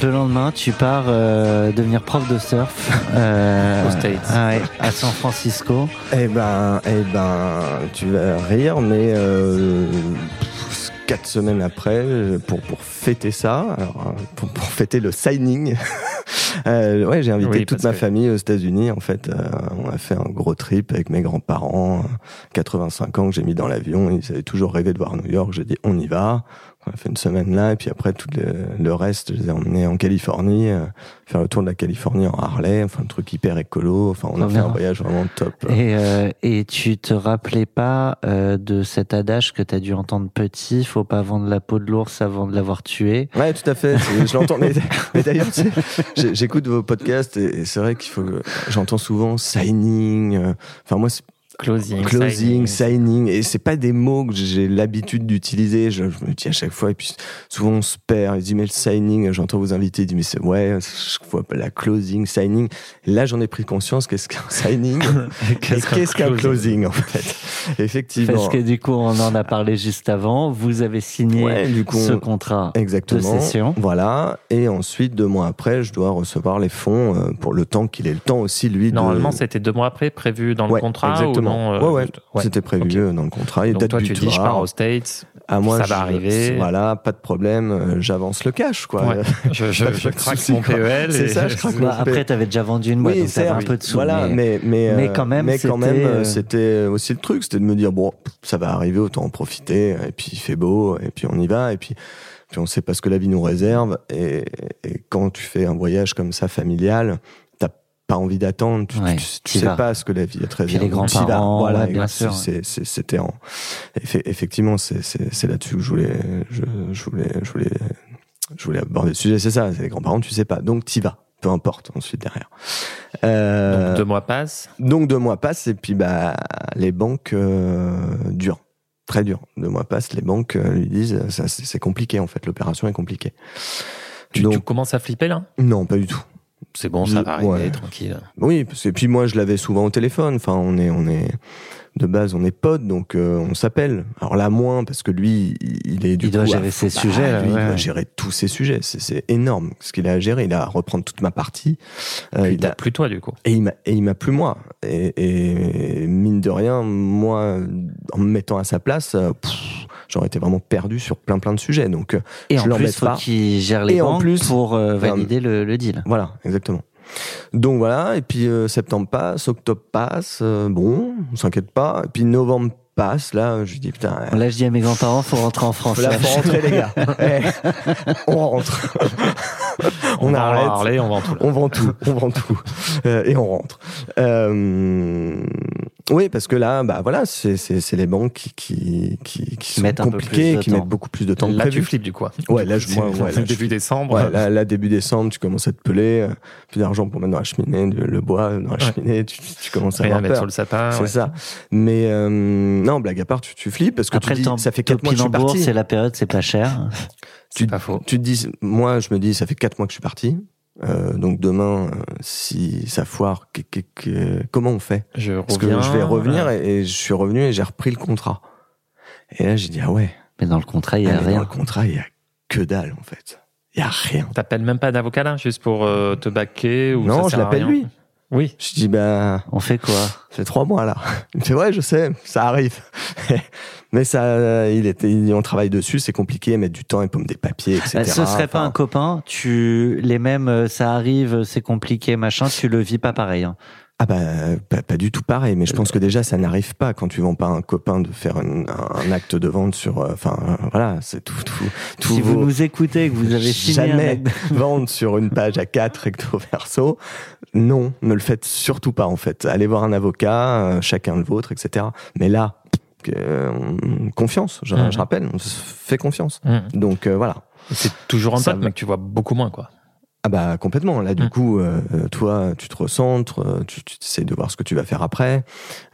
Donc le lendemain, tu pars euh, devenir prof de surf euh, Aux States. ah à San Francisco. Eh ben, eh ben, tu vas rire, mais euh, quatre semaines après, pour pour fêter ça, alors, euh, pour, pour fêter le signing, euh, ouais, j'ai invité Oui, toute ma que- famille aux États-Unis. En fait, euh, on a fait un gros trip avec mes grands-parents, euh, 85 ans que j'ai mis dans l'avion. Ils avaient toujours rêvé de voir New York. J'ai dit, on y va. On a fait une semaine là, et puis après tout le, le reste, je les ai emmenés en Californie, euh, faire le tour de la Californie en Harley, enfin un truc hyper écolo. Enfin, on a fait un voyage vraiment top. Et, euh, et tu te rappelais pas euh, de cet adage que tu as dû entendre petit, faut pas vendre la peau de l'ours avant de l'avoir tué? Ouais, tout à fait. Je l'entends. Mais, mais d'ailleurs, tu sais, j'ai- j'écoute vos podcasts et, et c'est vrai qu'il faut. que- J'entends souvent signing. euh, Enfin, moi, c'est Closing. closing, signing. signing, et c'est pas des mots que j'ai l'habitude d'utiliser. Je, je me dis à chaque fois, et puis souvent on se perd. Il dit mais le signing, j'entends vous inviter. Il dit mais c'est ouais, je vois pas la closing, signing. Là, j'en ai pris conscience. Qu'est-ce qu'un signing? Qu'est-ce qu'un closing? en fait? Effectivement. Parce que du coup, on en a parlé juste avant. Vous avez signé Ouais, du coup, ce on- contrat. Exactement. de session. Voilà. Et ensuite, deux mois après, je dois recevoir les fonds euh, pour le temps qu'il ait le temps aussi, lui. Normalement, de... c'était deux mois après, prévu dans Ouais, le contrat exactement. ou euh, ouais, ouais. juste- C'était prévu euh, dans le contrat. Et Donc date toi, tu dis, je pars aux States. Ah, moi, ça je- va arriver. Voilà, pas de problème. euh, J'avance le cash, quoi. Ouais. Je, je, Pas je de craque souci, mon quoi. PEL. C'est ça, je craque Bah, mon après, tu avais déjà vendu une boîte, Oui, donc t'avais certes, un peu de sous. Voilà, mais- mais, mais, quand même, mais quand c'était, même, c'était aussi le truc, c'était de me dire bon, ça va arriver, autant en profiter. Et puis il fait beau, et puis on y va, et puis, puis on sait pas ce que la vie nous réserve. Et, et quand tu fais un voyage comme ça familial, pas envie d'attendre. Tu, Ouais, tu- tu t'y sais vas. pas ce que la vie te réserve. les donc t'y vas. grands-parents, voilà, ouais, bien sûr. C'était en, effe- effectivement, c'est là-dessus que je voulais, je, je voulais, je voulais, je voulais aborder le sujet. C'est ça, c'est les grands-parents, tu sais pas, donc t'y vas. Peu importe ensuite derrière. Euh, Donc deux mois passent. donc deux mois passent et puis bah les banques euh, durent, très dur. Deux mois passent, les banques euh, lui disent ça c'est c'est compliqué en fait, l'opération est compliquée. Tu, Donc tu commences à flipper là? Non, pas du tout. C'est bon, ça va arriver, ouais. tranquille. Oui, parce que puis moi je l'avais souvent au téléphone. Enfin on est on est de base on est potes donc euh, on s'appelle. Alors là moins parce que lui il il est du Il doit coup à gérer ses sujets, là, lui, il doit gérer tous ses sujets. C'est c'est énorme ce qu'il a à gérer. Il a à reprendre toute ma partie. Euh, Puis il t'as a- plus toi du coup. Et il m'a, et il m'a plu moi. Et, et mine de rien, moi, en me mettant à sa place, euh, pff, j'aurais été vraiment perdu sur plein plein de sujets. Donc euh, Et je en plus, faut pas. qu'il gère les Et en banques plus- pour euh, valider le, le deal. voilà, exactement. Donc voilà, et puis euh, septembre passe, octobre passe, euh, bon, on s'inquiète pas. Et puis novembre passe, là, je dis putain, Là, je dis à mes grands-parents, faut rentrer en France. là, faut rentrer les gars. Eh, on rentre. on, va en arrête. parler, on va en tout. on vend tout, on vend tout, Euh, et on rentre. Euh, oui, parce que là, bah voilà, c'est c'est c'est les banques qui qui qui, qui sont mettent compliquées, qui temps. mettent beaucoup plus de temps que Là, tu prévu. flippes du coup. Ouais, là, je- moi, ouais, là, début je- décembre. Ouais, là, là, début décembre, tu commences à te peler, euh, plus d'argent pour mettre dans la cheminée, le, le bois dans la Ouais. cheminée, tu, tu commences à rien à avoir mettre peur. sur le sapin. C'est ouais. ça. Mais euh, non, blague à part, tu, tu flippes parce que Après tu le dis, temps, ça fait quatre mois que je suis parti. c'est la période, c'est pas cher. C'est pas faux. Tu te dis, moi, je me dis, ça fait quatre mois que je suis parti. Euh, donc demain, euh, si ça foire, que- que- que- comment on fait? Je Parce que je vais revenir et, et je suis revenu et j'ai repris le contrat. Et là, j'ai dit ah ouais. Mais dans le contrat, il y Ah, a Dans rien. le contrat, il y a que dalle en fait. Il y a rien. T'appelles même pas d'avocat là, juste pour euh, te baquer ou Non, ça je sert à l'appelle lui. Oui. Je dis bah On fait quoi? ça fait trois mois là. Il me fait ouais, je sais, ça arrive. Mais ça, il était, il- on travaille dessus, c'est compliqué, mettre du temps et pommes des papiers, etc. Euh, Ce serait pas Enfin, un copain, tu les mêmes, euh, ça arrive, c'est compliqué, machin, tu le vis pas pareil. hein. Ah bah pas, pas du tout pareil, mais je pense que déjà ça n'arrive pas quand tu vends pas un copain de faire un, un acte de vente sur, euh, enfin euh, voilà, c'est tout, tout, tout Si vous nous écoutez, que vous avez signé un jamais acte- vendre sur une page à 4 recto verso, non, ne le faites surtout pas en fait. Allez voir un avocat, euh, chacun le vôtre, etc. Mais là, euh, confiance, je, je rappelle, on se fait confiance. Mmh. Donc euh, voilà. C'est toujours en va. mais que tu vois beaucoup moins quoi. Ah bah complètement. Là du Mm. coup, euh, toi, tu te recentres, euh, tu, tu essaies de voir ce que tu vas faire après.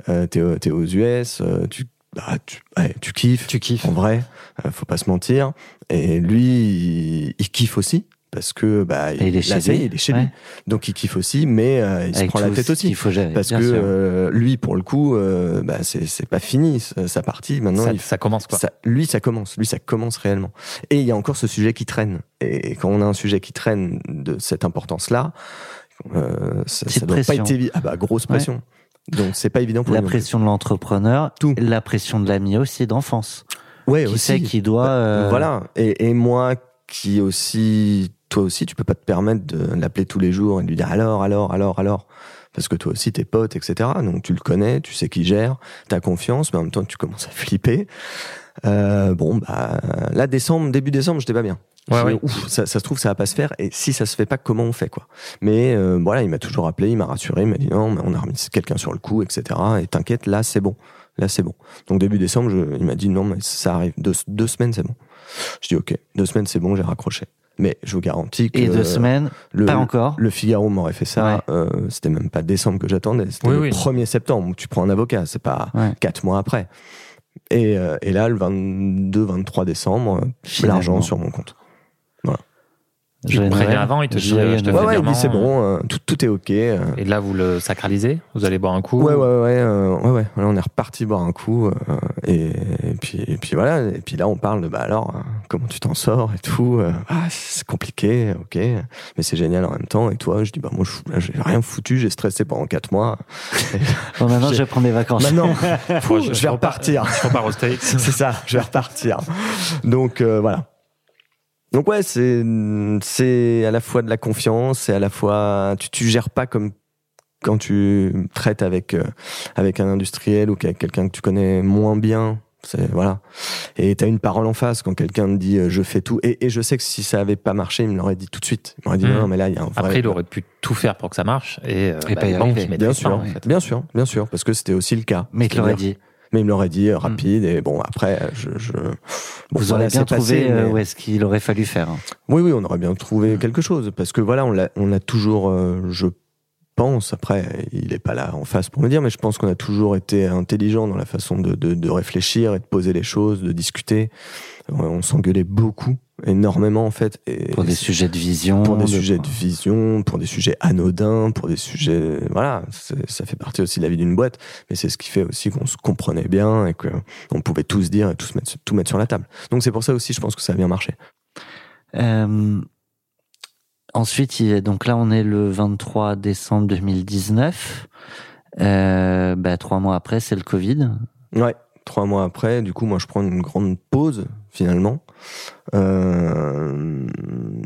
Euh, t'es, t'es aux US, euh, tu, bah, tu, ouais, tu kiffes. Tu kiffes. En vrai, euh, faut pas se mentir. Et lui, il, il kiffe aussi parce que bah, il est la chez veille, lui. il est chez Ouais. lui. Donc il kiffe aussi, mais euh, il se Avec prend la tête aussi. qu'il faut gérer, Parce que euh, lui, pour le coup, euh, bah, c'est c'est pas fini sa, partie. Maintenant, ça, il ça commence quoi. ça- lui, ça commence. Lui, ça commence réellement. Et il y a encore ce sujet qui traîne. Et quand on a un sujet qui traîne de cette importance-là, euh, ça, ça doit pas être évident. Ah bah, grosse pression. Donc, c'est pas évident pour La pression de l'entrepreneur, Tout. la pression de l'ami aussi d'enfance, Ouais, qui aussi. sait qu'il doit. Bah, euh, Voilà. Et, et moi, qui aussi, toi aussi, tu peux pas te permettre de l'appeler tous les jours et de lui dire alors, alors, alors, alors. Parce que toi aussi, t'es pote, etc. Donc tu le connais, tu sais qui gère, t'as confiance, mais en même temps, tu commences à flipper. Euh, bon, bah, là, décembre, début décembre, j'étais pas bien. Ouais, ouais. ouf, ça, ça se trouve, ça va pas se faire. Et si ça se fait pas, comment on fait, quoi? Mais euh, voilà, il m'a toujours appelé, il m'a rassuré, il m'a dit non, mais on a remis quelqu'un sur le coup, etc. Et t'inquiète, là, c'est bon. Là, c'est bon. Donc début décembre, je, il m'a dit non, mais ça arrive. Deux, deux semaines, c'est bon. Je dis ok, deux semaines, c'est bon, j'ai raccroché. Mais je vous garantis que Et deux semaines, le, pas encore. le Figaro m'aurait fait ça. Ouais. euh, c'était même pas décembre que j'attendais, c'était Oui, le oui. 1er septembre où tu prends un avocat. C'est pas Ouais. quatre mois après. Et, euh, et là, le 22-23 décembre, euh, Finalement. l'argent sur mon compte. Tu le préviens avant, il te dit, euh, Ouais, ouais, il dit c'est euh, bon, euh, tout, tout est ok. euh. Et là, vous le sacralisez? Vous allez boire un coup? Ouais, ouais, ouais, euh, ouais, ouais. Là, on est reparti boire un coup, euh, et, et puis, et puis voilà. Et puis là, on parle de, bah alors, euh, comment tu t'en sors et tout. euh, ah, c'est compliqué, ok, mais c'est génial en même temps. Et toi, je dis, bah moi, je- là, j'ai rien foutu, j'ai stressé pendant quatre mois. Bon, maintenant, je vais prendre des vacances. Maintenant, je vais repartir. Je repars aux States. c'est ça, je vais repartir. Donc euh, voilà. Donc ouais, c'est c'est à la fois de la confiance et à la fois tu tu gères pas comme quand tu traites avec euh, avec un industriel ou avec quelqu'un que tu connais moins bien. C'est voilà. Et t'as une parole en face quand quelqu'un te dit euh, je fais tout. Et, et je sais que si ça avait pas marché, il me l'aurait dit tout de suite. Il m'aurait dit Mhm. non mais là il y a un vrai. Après, il aurait pu tout faire pour que ça marche et, euh, Et bah, pas y arriver. Bien sûr, temps, en fait. bien sûr, bien sûr, parce que c'était aussi le cas. Mais il l'aurait dit. Mais il me l'aurait dit euh, rapide et bon après je. je... Bon, Vous aurez bien trouvé passé, euh, mais- où est-ce qu'il aurait fallu faire. hein. Oui, oui, on aurait bien trouvé Mm. quelque chose. Parce que voilà, on l'a, on a toujours, euh, je pense, après, il est pas là en face pour me dire, mais je pense qu'on a toujours été intelligent dans la façon de, de, de réfléchir et de poser les choses, de discuter. On, on s'engueulait beaucoup, énormément en fait. Et Pour des sujets de vision. pour des de- sujets de vision, pour des sujets anodins, pour des sujets, voilà, ça fait partie aussi de la vie d'une boîte, mais c'est ce qui fait aussi qu'on se comprenait bien et que on pouvait tout se dire et tout se mettre, tout mettre sur la table. Donc c'est pour ça aussi, je pense que ça a bien marché. Euh, ensuite, il est, donc là, on est le 23 décembre 2019. Euh, bah, trois mois après, c'est le Covid. Ouais, trois mois après, du coup, moi, je prends une grande pause, finalement. Euh,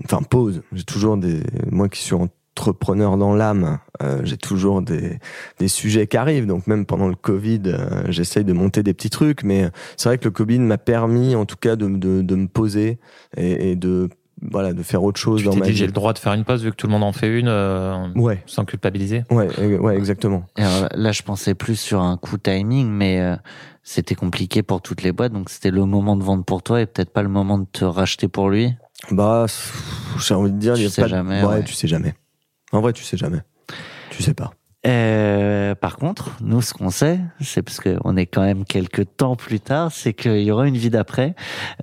Enfin, pause. J'ai toujours des... Moi qui suis entrepreneur dans l'âme, euh, j'ai toujours des, des sujets qui arrivent. Donc, même pendant le Covid, euh, j'essaye de monter des petits trucs. Mais c'est vrai que le Covid m'a permis, en tout cas, de, de, de me poser et, et de, voilà, de faire autre chose Tu dans t'es ma dit, vie. j'ai le droit de faire une pause vu que tout le monde en fait une euh, Ouais, sans culpabiliser ouais, ouais, exactement. Et alors là, je pensais plus sur un coup timing, mais euh, c'était compliqué pour toutes les boîtes. Donc, c'était le moment de vendre pour toi et peut-être pas le moment de te racheter pour lui. Bah, j'ai envie de dire, Tu il y a sais pas de- jamais, ouais, ouais. tu sais jamais. En vrai, tu sais jamais. Tu sais pas. Euh, par contre, nous, ce qu'on sait, c'est parce qu'on est quand même quelques temps plus tard, c'est qu'il y aura une vie d'après.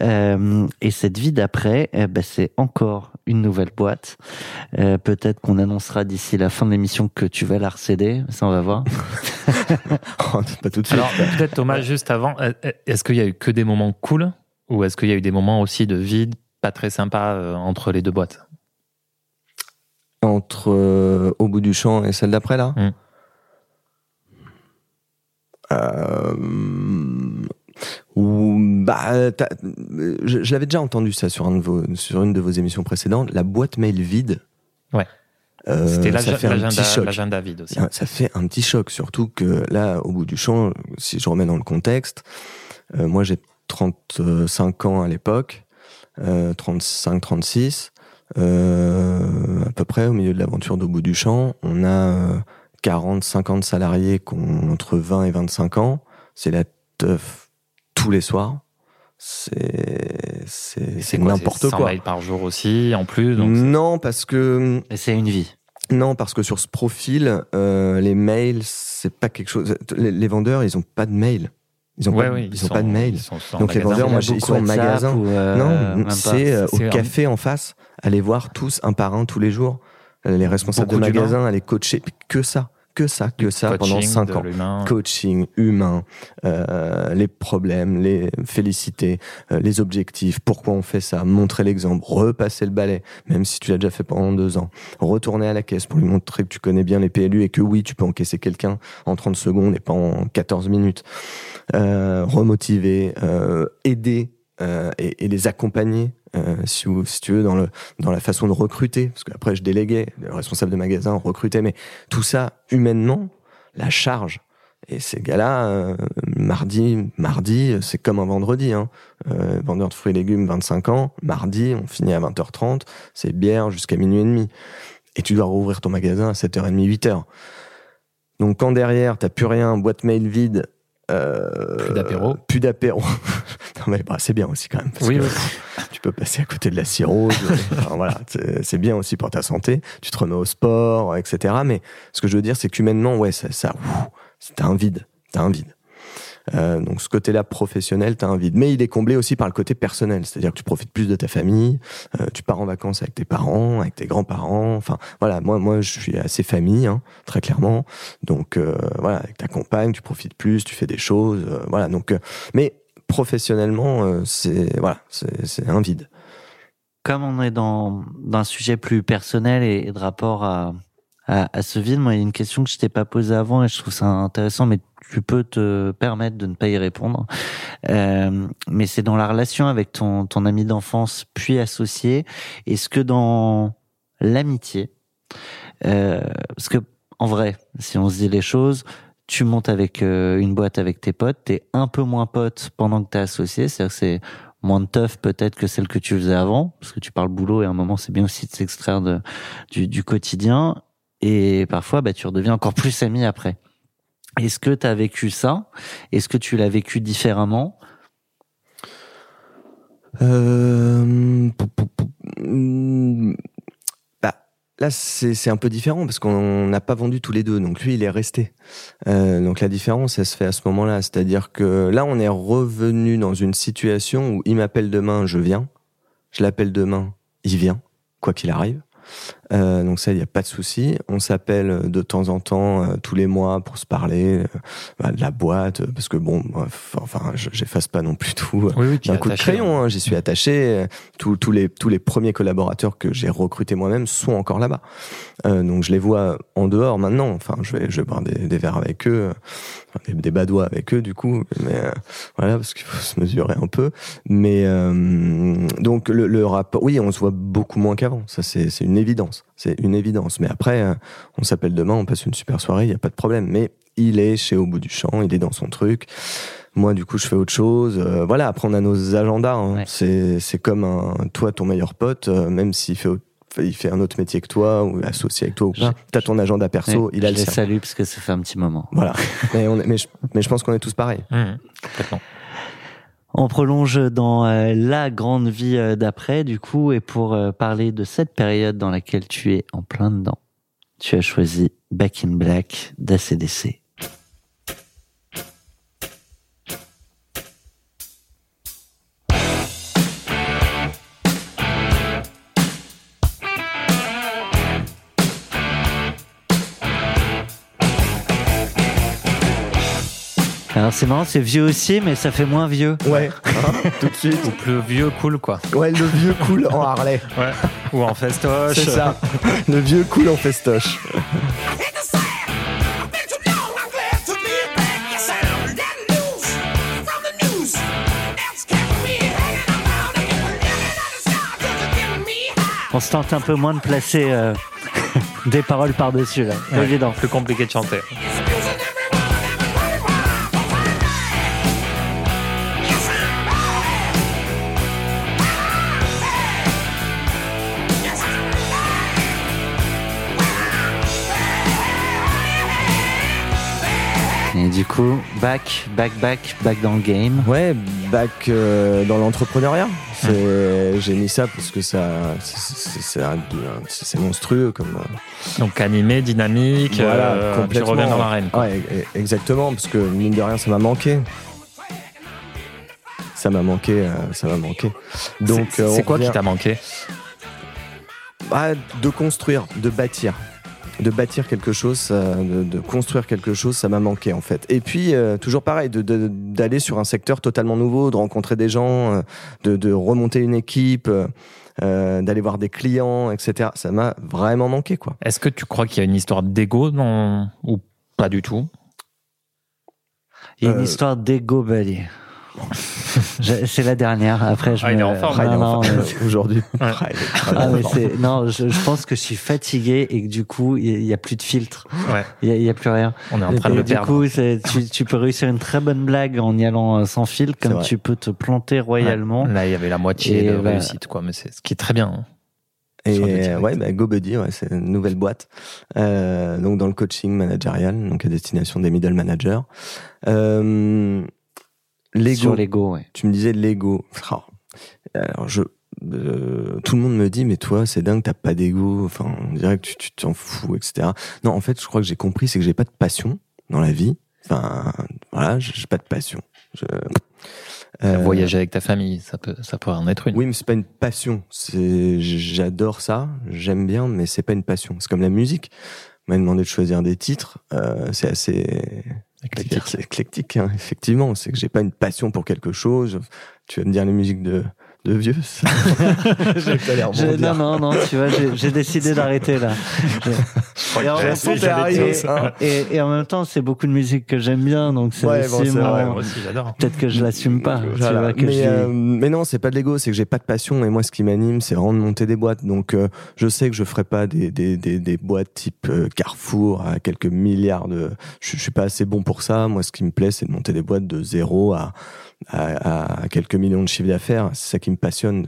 Euh, et cette vie d'après, eh ben, c'est encore une nouvelle boîte. Euh, Peut-être qu'on annoncera d'ici la fin de l'émission que tu vas la recéder. Ça, on va voir. Oh, pas tout de suite. Alors, peut-être Thomas, juste avant, est-ce qu'il y a eu que des moments cool ou est-ce qu'il y a eu des moments aussi de vide pas très sympas euh, entre les deux boîtes? Entre euh, Au bout du champ et celle d'après, là Mm. Euh, ou, bah, je, je l'avais déjà entendu ça sur, un de vos, sur une de vos émissions précédentes. La boîte mail vide. Ouais. Euh, C'était ça l'ag- fait un petit l'agenda vide aussi. Ça fait un petit choc, surtout que là, au bout du champ, si je remets dans le contexte, euh, moi j'ai 35 ans à l'époque, euh, 35-36, euh, à peu près au milieu de l'aventure d'au bout du champ, on a 40-50 salariés qui ont entre 20 et 25 ans, c'est la teuf tous les soirs, c'est c'est c'est quoi, n'importe 100 quoi. mails par jour aussi, en plus. Donc Non, parce que Et c'est une vie. non, parce que sur ce profil, euh, les mails, c'est pas quelque chose. Les, les vendeurs, ils ont pas de mail. Ils ont Ouais, pas, ils de mail. ils sont en Donc les magasin. vendeurs, moi, ils sont en magasin. ou, euh, non, c'est euh, C'est au café en face, aller voir tous un par un tous les jours, les responsables Beaucoup de magasin, aller coacher, que ça, que ça, que ça pendant Coaching, 5 de ans. Coaching humain, euh, les problèmes, les félicités, euh, les objectifs, pourquoi on fait ça, montrer l'exemple, repasser le balai, même si tu l'as déjà fait pendant deux ans, retourner à la caisse pour lui montrer que tu connais bien les PLU et que oui, tu peux encaisser quelqu'un en 30 secondes et pas en 14 minutes, euh, remotiver, aider euh, et, et les accompagner. Euh, si, tu veux dans le dans la façon de recruter parce qu'après je déléguais le responsable de magasin recrutait mais tout ça humainement la charge et ces gars-là, euh, mardi, mardi, c'est comme un vendredi. Hein. Euh, vendeur de fruits et légumes, 25 ans. Mardi, on finit à 20h30. C'est bière jusqu'à minuit et demi. Et tu dois rouvrir ton magasin à 7h30, 8h. Donc quand derrière, t'as plus rien, boîte mail vide. Euh, Plus d'apéro. Plus d'apéro. non mais bah, c'est bien aussi quand même. Parce Oui, que oui. tu peux passer à côté de la cirrhose. Enfin, voilà, c'est bien aussi pour ta santé. Tu te remets au sport, etc. Mais ce que je veux dire, c'est qu'humainement, ouais, ça, ça t'as un vide, t'as un vide. Euh, donc ce côté-là professionnel, t'as un vide. Mais il est comblé aussi par le côté personnel, c'est-à-dire que tu profites plus de ta famille, euh, tu pars en vacances avec tes parents, avec tes grands-parents. Enfin voilà, moi moi je suis assez famille, hein, très clairement. Donc euh, voilà, avec ta compagne, tu profites plus, tu fais des choses, euh, voilà. Donc euh, mais professionnellement, euh, c'est voilà, c'est un vide. Comme on est dans, un sujet plus personnel et, de rapport à, à, à ce vide, moi, il y a une question que je t'ai pas posée avant et je trouve ça intéressant, mais tu peux te permettre de ne pas y répondre. Euh, mais c'est dans la relation avec ton, ton ami d'enfance puis associé. Est-ce que dans l'amitié, euh, parce que en vrai, si on se dit les choses, tu montes avec euh, une boîte avec tes potes, t'es un peu moins pote pendant que t'es associé, c'est-à-dire que c'est moins de teuf peut-être que celle que tu faisais avant, parce que tu parles boulot et à un moment c'est bien aussi de s'extraire de, du, du quotidien, et parfois bah, tu redeviens encore plus ami après. Est-ce que tu as vécu ça? Est-ce que tu l'as vécu différemment? Euh, là, c'est un peu différent parce qu'on n'a pas vendu tous les deux. Donc lui, il est resté. Euh, donc la différence, elle se fait à ce moment-là. C'est-à-dire que là, on est revenu dans une situation où il m'appelle demain, je viens. Je l'appelle demain, il vient, quoi qu'il arrive. Euh, donc ça, il n'y a pas de souci. On s'appelle de temps en temps, euh, tous les mois, pour se parler euh, bah, de la boîte, euh, parce que bon, enfin, je- j'efface pas non plus tout. euh, Oui, oui, d'un coup de crayon, hein, j'y suis attaché. Tous, tous, les, tous les premiers collaborateurs que j'ai recrutés moi-même sont encore là-bas. Euh, donc je les vois en dehors maintenant. Enfin, je vais, je vais boire des, des verres avec eux, des, des badois avec eux du coup. Mais euh, voilà, parce qu'il faut se mesurer un peu. Mais euh, donc le, le rapport, oui, on se voit beaucoup moins qu'avant. Ça, c'est c'est une évidence. C'est une évidence. Mais après, euh, on s'appelle demain, on passe une super soirée, il n'y a pas de problème. Mais il est chez Au bout du champ, il est dans son truc. Moi, du coup, je fais autre chose. Euh, voilà, après, on a nos agendas. hein. Ouais. C'est, c'est comme un, toi, ton meilleur pote, euh, même s'il fait, autre- il fait un autre métier que toi, ou associé avec toi, ou pas. T'as ton agenda perso, Ouais, il a je le les salue parce que ça fait un petit moment. Voilà. mais, on est- mais, je, mais je pense qu'on est tous pareils. Mmh, complètement. On prolonge dans euh, la grande vie euh, d'après, du coup, et pour euh, parler de cette période dans laquelle tu es en plein dedans, tu as choisi Back in Black d'ACDC. C'est marrant, c'est vieux aussi, mais ça fait moins vieux. Ouais, tout de suite. Ou plus vieux, cool, quoi. Ouais, le vieux cool en Harley. Ouais. Ou en festoche. C'est ça. Le vieux cool en festoche. On se tente un peu moins de placer euh, des paroles par-dessus, là. Ouais. Évident. Plus compliqué de chanter. Du coup, back, back, back, back dans le game. Ouais, back euh, dans l'entrepreneuriat. C'est, j'ai mis ça parce que ça, c'est, c'est, c'est un- c'est- c'est monstrueux comme. euh, Donc animé, dynamique, Voilà, euh, tu complètement. reviens dans l'arène. Ouais, e- exactement, parce que mine de rien, ça m'a manqué. ça m'a manqué, ça m'a manqué. Donc, C'est- quoi qui t'a manqué? Ah, de construire, de bâtir. De bâtir quelque chose, ça- de, de construire quelque chose, ça m'a manqué en fait. Et puis, euh, toujours pareil, de- de- d'aller sur un secteur totalement nouveau, de rencontrer des gens, euh, de, de remonter une équipe, euh, euh, d'aller voir des clients, etc. Ça m'a vraiment manqué quoi. Est-ce que tu crois qu'il y a une histoire d'ego dans... ou pas du tout? Il y a une Euh, histoire d'ego buddy. C'est la dernière. Après, je Ah, il me- est en forme, Non, non, enfin- mais- Aujourd'hui. Ouais. Ah, Ah, mais fort. c'est non, je, je pense que je suis fatigué et que du coup, il y a plus de filtre. Ouais. Il y a, plus rien. On est en train de Et le du perdre. coup, c'est- tu, tu peux réussir une très bonne blague en y allant euh, sans fil, comme tu peux te planter royalement. Là, il y avait la moitié Et de réussite, quoi. Mais c'est ce qui est très bien. hein. Et du euh, ouais, bah, GoBuddy, ouais, c'est une nouvelle boîte. Euh, donc dans le coaching managérial, donc à destination des middle managers. Euh, L'ego. Sur l'ego, ouais. Tu me disais l'ego. Ah. Alors je, euh, tout le monde me dit mais toi c'est dingue t'as pas d'ego. Enfin on dirait que tu t'en fous etc. Non en fait je crois que j'ai compris c'est que j'ai pas de passion dans la vie. Enfin voilà j'ai pas de passion. Je, euh, Voyager avec ta famille, ça peut, ça pourrait en être une. oui, mais c'est pas une passion. C'est, j'adore ça, j'aime bien, mais c'est pas une passion. C'est comme la musique. On m'a demandé de choisir des titres. Euh, c'est assez Éclectique. c'est éclectique, hein, effectivement. C'est que j'ai pas une passion pour quelque chose. Tu vas me dire les musiques de, de vieux. ça. J'ai pas l'air Je- bon non, non, non, tu vois, j'ai décidé d'arrêter là. Je- et, en même temps, arriver, et- ça. et- et en même temps, c'est beaucoup de musique que j'aime bien, donc c'est Ouais, bon, mon- vrai, Moi aussi, j'adore. Peut-être que je l'assume pas. tu Voilà. vois, que mais, euh, mais non, c'est pas de l'ego, c'est que j'ai pas de passion et moi ce qui m'anime, c'est vraiment de monter des boîtes. Donc euh, je sais que je ferai pas des, des, des, des boîtes type euh, Carrefour à quelques milliards de. Je, je suis pas assez bon pour ça. Moi, ce qui me plaît, c'est de monter des boîtes de zéro à, à, à quelques millions de chiffres d'affaires. C'est ça qui me passionne.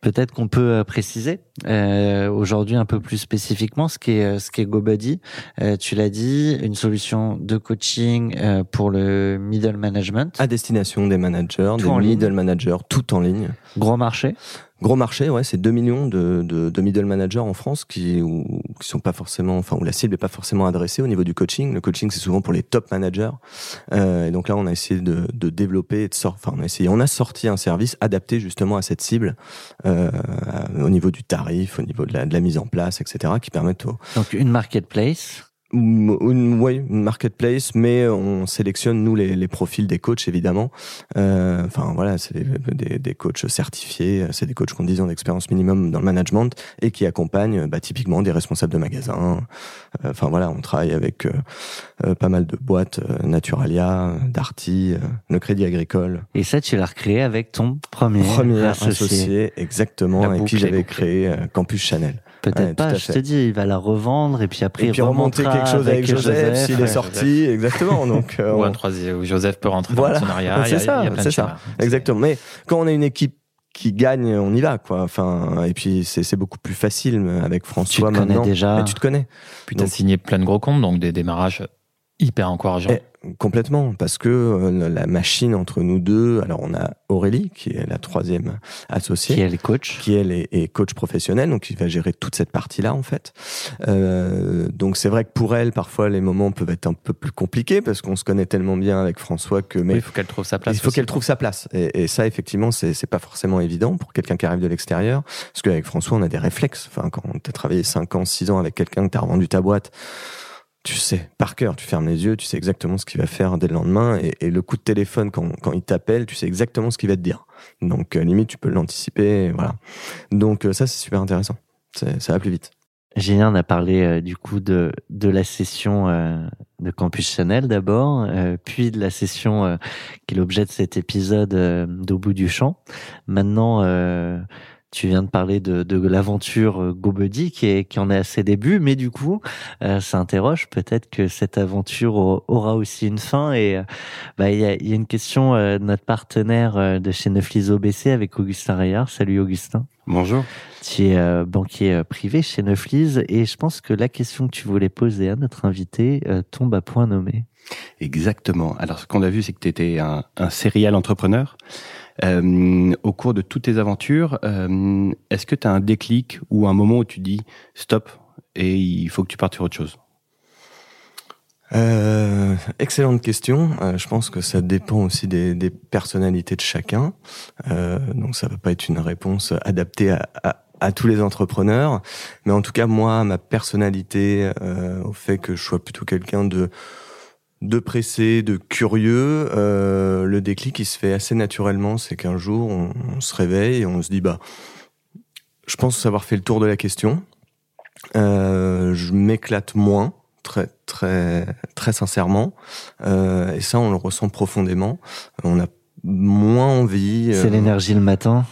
Peut-être qu'on peut euh, préciser euh, aujourd'hui un peu plus spécifiquement ce qu'est euh, ce qu'est GoBuddy. Euh, tu l'as dit, une solution de coaching euh, pour le middle management, À destination des managers, Tout des ligne. middle managers, tout en ligne. gros marché. Gros marché, ouais, c'est 2 millions de, de, de middle managers en France qui, ou, qui sont pas forcément, enfin, où la cible est pas forcément adressée au niveau du coaching. Le coaching, c'est souvent pour les top managers. Euh, et donc là, on a essayé de, de développer de sortir, enfin, on a essayé, on a sorti un service adapté justement à cette cible, euh, au niveau du tarif, au niveau de la, de la mise en place, etc., qui permettent aux, Donc une marketplace. Une, une- ouais, une marketplace, mais on sélectionne nous les, les profils des coachs évidemment. Euh, Enfin voilà, c'est des, des, des coachs certifiés, c'est des coachs qui ont 10 ans d'expérience minimum dans le management et qui accompagnent bah, typiquement des responsables de magasins. Euh, Enfin voilà, on travaille avec euh, euh, pas mal de boîtes, euh, Naturalia, Darty, euh, le Crédit Agricole. Et ça, tu l'as recréé avec ton premier, Premier associé. associé, exactement, boucle qui j'avais créé Campus Chanel. Peut-être Ouais, pas, je te dis, il va la revendre et puis après Et puis il remonter quelque chose avec Joseph, s'il est sorti, exactement. Donc, euh, Ou un troisième, où Joseph peut rentrer Voilà. dans le partenariat. C'est ça, c'est ça. Exactement. Mais quand on a une équipe qui gagne, on y va, quoi. Enfin, et puis c'est beaucoup plus facile avec Tu François te connais maintenant. déjà. Mais tu te connais Puis t'as signé plein de gros comptes, donc des démarrages hyper encourageants. Eh, complètement, parce que euh, la machine entre nous deux. Alors on a Aurélie qui est la troisième associée. Qui est le coach. qui elle est, est coach professionnel, donc il va gérer toute cette partie-là en fait. Euh, donc c'est vrai que pour elle, parfois les moments peuvent être un peu plus compliqués parce qu'on se connaît tellement bien avec François que mais il faut qu'elle trouve sa place. il faut qu'elle trouve sa place. Et, et ça, effectivement, c'est pas forcément évident pour quelqu'un qui arrive de l'extérieur. Parce qu'avec François, on a des réflexes. Enfin, quand tu as travaillé 5 ans, 6 ans avec quelqu'un que tu as revendu ta boîte, tu sais, par cœur, tu fermes les yeux, tu sais exactement ce qu'il va faire dès le lendemain. Et, le coup de téléphone, quand, quand il t'appelle, tu sais exactement ce qu'il va te dire. Donc, euh, limite, tu peux l'anticiper. Voilà. Donc, euh, ça, c'est super intéressant. Ça va plus vite. Julien on a parlé euh, du coup de, de la session de Campus Chanel d'abord, puis de la session qui est l'objet de cet épisode d'Au bout du champ. Maintenant, tu viens de parler de, de l'aventure euh, GoBuddy qui, est, qui en est à ses débuts, mais du coup, euh, ça interroge peut-être que cette aventure au- aura aussi une fin. Et euh, bah, il y, a, il y a une question de notre partenaire de chez Neuflis OBC avec Augustin Rayard. Salut Augustin. Bonjour. Tu es euh, banquier privé chez Neuflis et je pense que la question que tu voulais poser à notre invité euh, tombe à point nommé. Exactement. Alors, ce qu'on a vu, c'est que tu étais un, un serial entrepreneur. Euh, au cours de toutes tes aventures, euh, est-ce que tu as un déclic ou un moment où tu dis stop et il faut que tu partes sur autre chose? Euh, excellente question. Euh, je pense que ça dépend aussi des, des personnalités de chacun. Euh, donc ça va pas être une réponse adaptée à, à, à tous les entrepreneurs. Mais en tout cas, moi, ma personnalité, euh, au fait que je sois plutôt quelqu'un de de pressé, de curieux, euh, le déclic il se fait assez naturellement. C'est qu'un jour, on, on se réveille et on se dit bah, je pense avoir fait le tour de la question. Euh, je m'éclate moins, très très très sincèrement, euh, et ça on le ressent profondément. On a moins envie. C'est l'énergie le matin.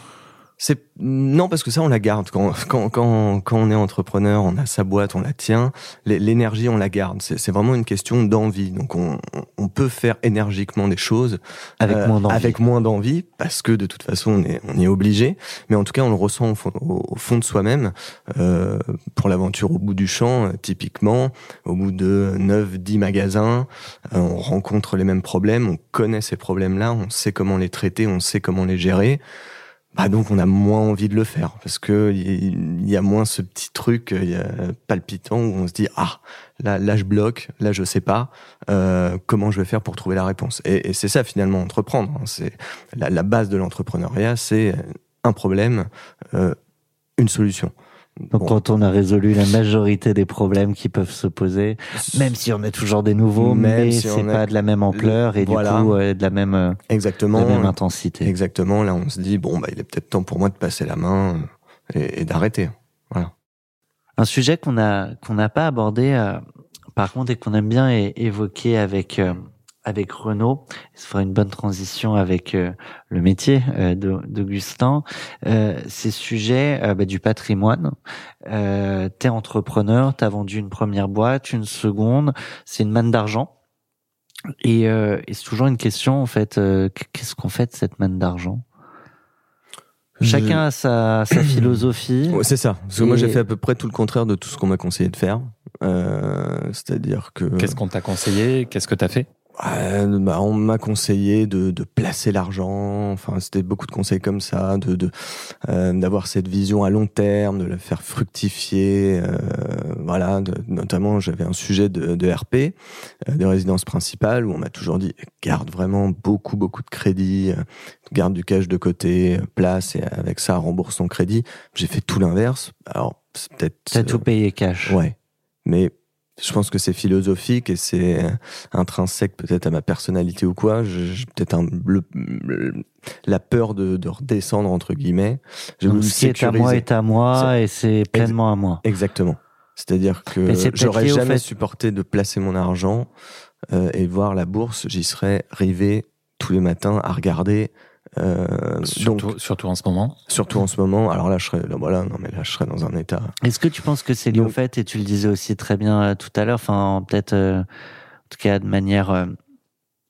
C'est non parce que ça on la garde quand quand quand quand on est entrepreneur, on a sa boîte, on la tient. L'é- L'énergie on la garde. C'est vraiment une question d'envie. Donc on on peut faire énergiquement des choses Avec euh, moins d'envie. avec moins d'envie parce que de toute façon on est on est obligé. Mais en tout cas on le ressent au fond, au, au fond de soi-même. Euh, pour l'aventure au bout du champ, euh, typiquement, au bout de 9, 10 magasins, euh, on rencontre les mêmes problèmes, on connaît ces problèmes-là, on sait comment les traiter, on sait comment les gérer. Bah donc on a moins envie de le faire parce que il y a moins ce petit truc euh, palpitant où on se dit ah là là je bloque là je sais pas euh, comment je vais faire pour trouver la réponse et, c'est ça finalement entreprendre hein. c'est la, la base de l'entrepreneuriat c'est un problème euh, une solution Donc Bon. quand on a résolu la majorité des problèmes qui peuvent se poser, même si on a toujours des nouveaux, Même mais si c'est a- pas de la même ampleur et Voilà. du coup euh, de la même, euh, de exactement la même intensité. Exactement. Là, on se dit bon, bah, il est peut-être temps pour moi de passer la main euh, et, et d'arrêter. Un sujet qu'on a qu'on n'a pas abordé, euh, par contre, et qu'on aime bien évoquer avec euh, avec Renaud, ça fera une bonne transition avec euh, le métier euh, d'Augustin. Euh, ces sujets euh, bah, du patrimoine. Euh, t'es entrepreneur, t'as vendu une première boîte, une seconde, c'est une manne d'argent. Et, euh, et c'est toujours une question en fait. euh, Qu'est-ce qu'on fait de cette manne d'argent? Chacun a sa, sa philosophie. Ouais, c'est ça. Parce que moi, j'ai fait à peu près tout le contraire de tout ce qu'on m'a conseillé de faire. Euh, C'est-à-dire que Qu'est-ce qu'on t'a conseillé? Qu'est-ce que t'as fait? Euh, bah, on m'a conseillé de, de placer l'argent. Enfin, c'était beaucoup de conseils comme ça, de de, euh, d'avoir cette vision à long terme, de la faire fructifier. euh, voilà, de- notamment j'avais un sujet de, de RP, euh, de résidence principale, où on m'a toujours dit garde vraiment beaucoup beaucoup de crédit, euh, garde du cash de côté, euh, place et avec ça rembourse ton crédit. J'ai fait tout l'inverse. Alors c'est peut-être T'as tout payé cash. Ouais. Mais je pense que c'est philosophique et c'est intrinsèque peut-être à ma personnalité ou quoi. J'ai peut-être un, le- le- la peur de, de redescendre entre guillemets. J'ai Donc qui est à moi est à moi et c'est pleinement à moi. Exactement. C'est-à-dire que j'aurais jamais fait- supporté de placer mon argent euh, et voir la bourse. J'y serais rivé tous les matins à regarder. Euh, surtout, donc surtout en ce moment. surtout en ce moment. Alors là, je serais là, voilà, non mais là, je serais dans un état. Est-ce que tu penses que c'est lié au fait, et tu le disais aussi très bien euh, tout à l'heure, enfin peut-être euh, en tout cas de manière euh,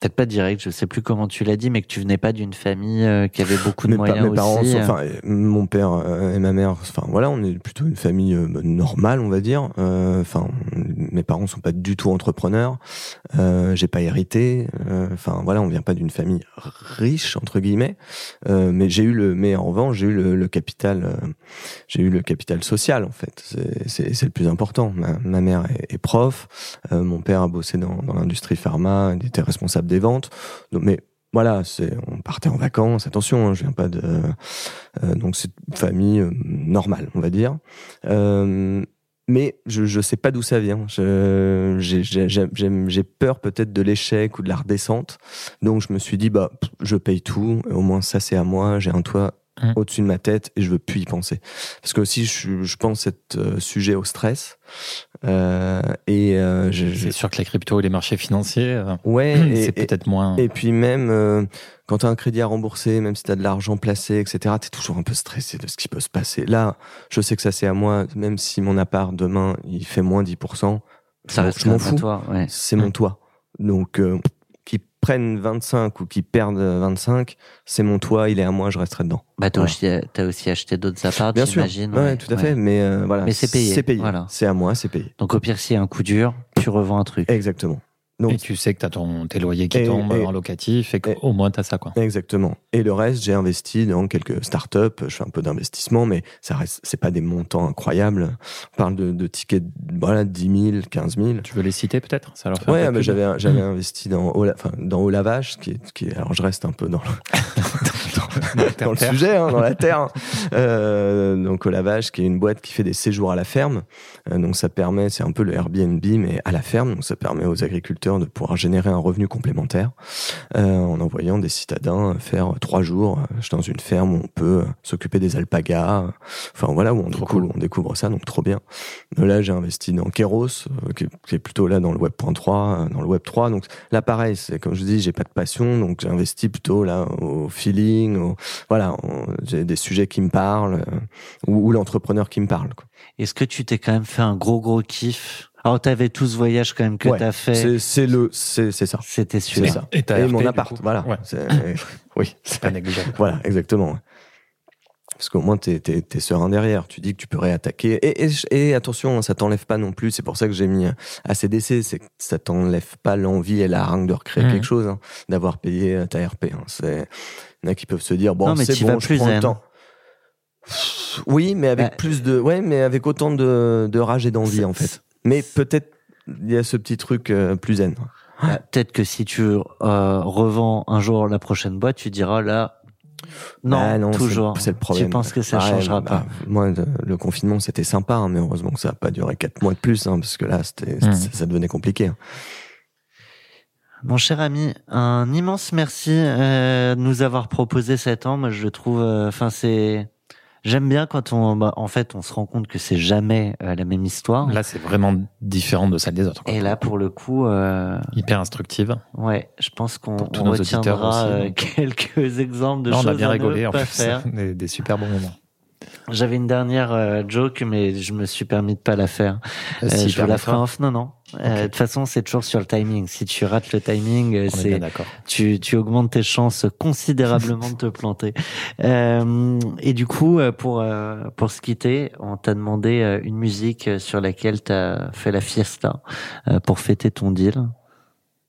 peut-être pas directe, je sais plus comment tu l'as dit, mais que tu venais pas d'une famille euh, qui avait beaucoup de Mes, pa- moyens mes parents, aussi. euh. enfin, mon père euh, et ma mère, enfin voilà, on est plutôt une famille euh, normale, on va dire. Enfin, mes parents sont pas du tout entrepreneurs. J'ai pas hérité. Enfin voilà, on vient pas d'une famille riche entre guillemets. Mais j'ai eu le, mais en revanche, j'ai eu le, le capital, j'ai eu le capital social en fait. C'est- le plus important. Ma, ma mère est, est prof. Mon père a bossé dans, dans l'industrie pharma. Il était responsable des ventes. Donc, mais voilà, c'est on partait en vacances. Attention, hein, je viens pas de euh, donc c'est une famille euh, normale, on va dire. Euh, mais je je sais pas d'où ça vient. J'ai peur peut-être de l'échec ou de la redescente. Donc je me suis dit bah je paye tout. Au moins ça c'est à moi. J'ai un toit Mm. au-dessus de ma tête et je veux plus y penser. Parce que aussi je, je pense être euh, sujet au stress. Euh, et euh, je, je- C'est sûr que les cryptos et les marchés financiers, euh, ouais. et- c'est et- peut-être moins. et puis même euh, quand tu as un crédit à rembourser, même si tu as de l'argent placé, etc., tu es toujours un peu stressé de ce qui peut se passer. Là, je sais que ça c'est à moi, même si mon appart demain il fait moins 10%, ça je reste je m'en fous. toi, ouais. C'est mon toit. Donc euh, prennent 25 ou qu'ils perdent 25, c'est mon toit, il est à moi, je resterai dedans. Bah t'as Voilà. aussi, t'as aussi acheté d'autres apparts, Bien sûr. j'imagine. Ouais, tout à fait, mais euh, voilà. Mais c'est payé, C'est payé. voilà. C'est à moi, c'est payé. Donc au pire s'il y a un coup dur, tu revends un truc. Exactement. Donc, Et tu sais que tu as ton, tes loyers qui Et- tombent et- en locatif et qu'au moins tu as ça. Quoi. Exactement. Et le reste, j'ai investi dans quelques startups. Je fais un peu d'investissement, mais ça reste, c'est pas des montants incroyables. On parle de, de tickets, voilà, 10 000, 15 000. Tu veux les citer peut-être? Ça leur fait Ouais, mais j'avais, j'avais investi dans, au, enfin, dans au lavage, qui est, qui est, alors je reste un peu dans le, dans le sujet, hein, dans la terre. Euh, donc au lavage, qui est une boîte qui fait des séjours à la ferme. Euh, donc ça permet, c'est un peu le Airbnb, mais à la ferme. Donc ça permet aux agriculteurs de pouvoir générer un revenu complémentaire euh, en envoyant des citadins faire trois jours euh, dans une ferme où on peut euh, s'occuper des alpagas. Enfin voilà, où on, découvre, cool. on découvre ça, donc trop bien. Là, j'ai investi dans Keros, qui, est, plutôt là dans le Web.3, euh, dans le Web3. Donc là, pareil, c'est comme je dis, j'ai pas de passion, donc j'ai investi plutôt là au feeling, au, voilà, j'ai des sujets qui me parlent, ou, ou l'entrepreneur qui me parle. Est-ce que tu t'es quand même fait un gros gros kiff Alors t'avais tout ce voyage quand même que Ouais, t'as fait. C'est c'est le, c'est c'est ça. C'était ça. Et, ta Et RP, mon appart, voilà. Ouais, C'est- oui, c'est pas négligeable. Voilà, exactement. Parce qu'au moins, t'es es, serein derrière. Tu dis que tu peux réattaquer. Et, et, et attention, hein, ça t'enlève pas non plus. C'est pour ça que j'ai mis ACDC. C'est que ça t'enlève pas l'envie et la hargne de recréer Mhm. quelque chose, hein, d'avoir payé euh, ta RP. Hein. C'est- Il y en a qui peuvent se dire, bon, c'est bon, je plus prends le temps. Oui, mais avec Bah, plus de, ouais, mais avec autant de, de rage et d'envie, en fait. Mais peut-être, il y a ce petit truc euh, plus zen. Bah, Peut-être que si tu euh, revends un jour la prochaine boîte, tu diras là. Non, Bah non, toujours. C'est le problème. Tu penses que ça Ouais, changera bah, pas Moi, de- le confinement, c'était sympa, hein, mais heureusement que ça n'a pas duré quatre mois de plus, hein, parce que là, c'était, Mhm. ça, ça devenait compliqué. hein. Mon cher ami, un immense merci euh, de nous avoir proposé cet an. Moi, je trouve. Enfin, c'est. J'aime bien quand on, bah, en fait, on se rend compte que c'est jamais euh, la même histoire. Là, c'est vraiment différent de celle des autres. quoi. Et là, pour le coup, euh, Hyper instructive. ouais, je pense qu'on retiendra aussi, euh, quelques exemples de Non, choses on a bien à rigolé en plus. Des, des super bons moments. J'avais une dernière euh, joke, mais je me suis permis de pas la faire. Euh, Si, je vous la ferai off. Non, non. Euh, De toute façon, c'est toujours sur le timing. Si tu rates le timing, euh, c'est tu, tu augmentes tes chances considérablement de te planter. Euh, et du coup, euh, pour euh, pour se quitter, on t'a demandé euh, une musique euh, sur laquelle t'as fait la fiesta euh, pour fêter ton deal.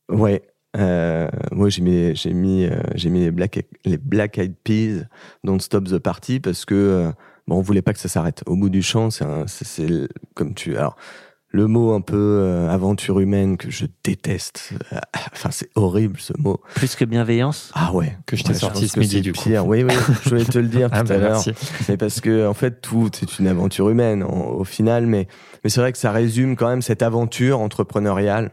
Ouais. Euh, moi, j'ai mis, j'ai mis, euh, j'ai mis les Black, les Black Eyed Peas, Don't Stop the Party, parce que euh, bon, on voulait pas que ça s'arrête. Au bout du chant, c'est, c'est, c'est comme tu, alors le mot un peu euh, aventure humaine que je déteste. euh, Enfin, c'est horrible ce mot. Plus que bienveillance? Ah ouais. Que je t'ai Ouais, sorti ce midi, c'est du coup. pire. Oui, oui. Je voulais te le dire Ah, tout bah, à l'heure. merci. Mais parce que en fait tout est une aventure humaine en- au final, mais mais c'est vrai que ça résume quand même cette aventure entrepreneuriale,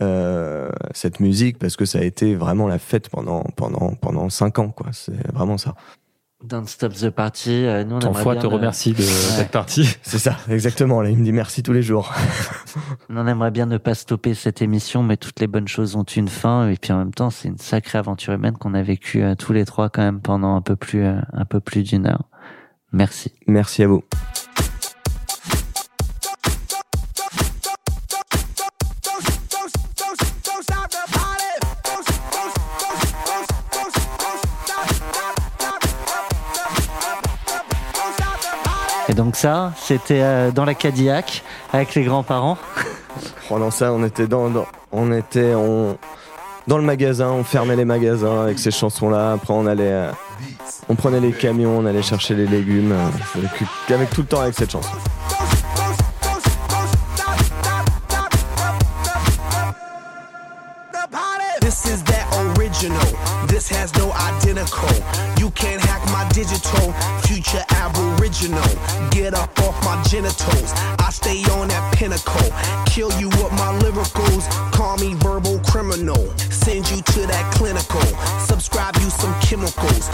euh, cette musique, parce que ça a été vraiment la fête pendant pendant pendant cinq ans quoi. C'est vraiment ça. Don't stop the party. Euh, nous, on Ton foie te remercie de Ouais. cette partie. C'est ça, exactement. Là, il me dit merci tous les jours. On aimerait bien ne pas stopper cette émission, mais toutes les bonnes choses ont une fin. Et puis en même temps, c'est une sacrée aventure humaine qu'on a vécue euh, tous les trois quand même pendant un peu plus, euh, un peu plus d'une heure. Merci. Merci à vous. Donc ça, c'était euh, dans la Cadillac avec les grands-parents. Pendant ça, on était dans, on était dans le magasin, on fermait les magasins avec ces chansons-là. Après, on allait, euh, on prenait les camions, on allait chercher les légumes, euh, avec, avec tout le temps avec cette chanson. Get up off my genitals. I stay on that pinnacle. Kill you with my lyricals. Call me verbal criminal. Send you to that clinical. Subscribe you some chemicals.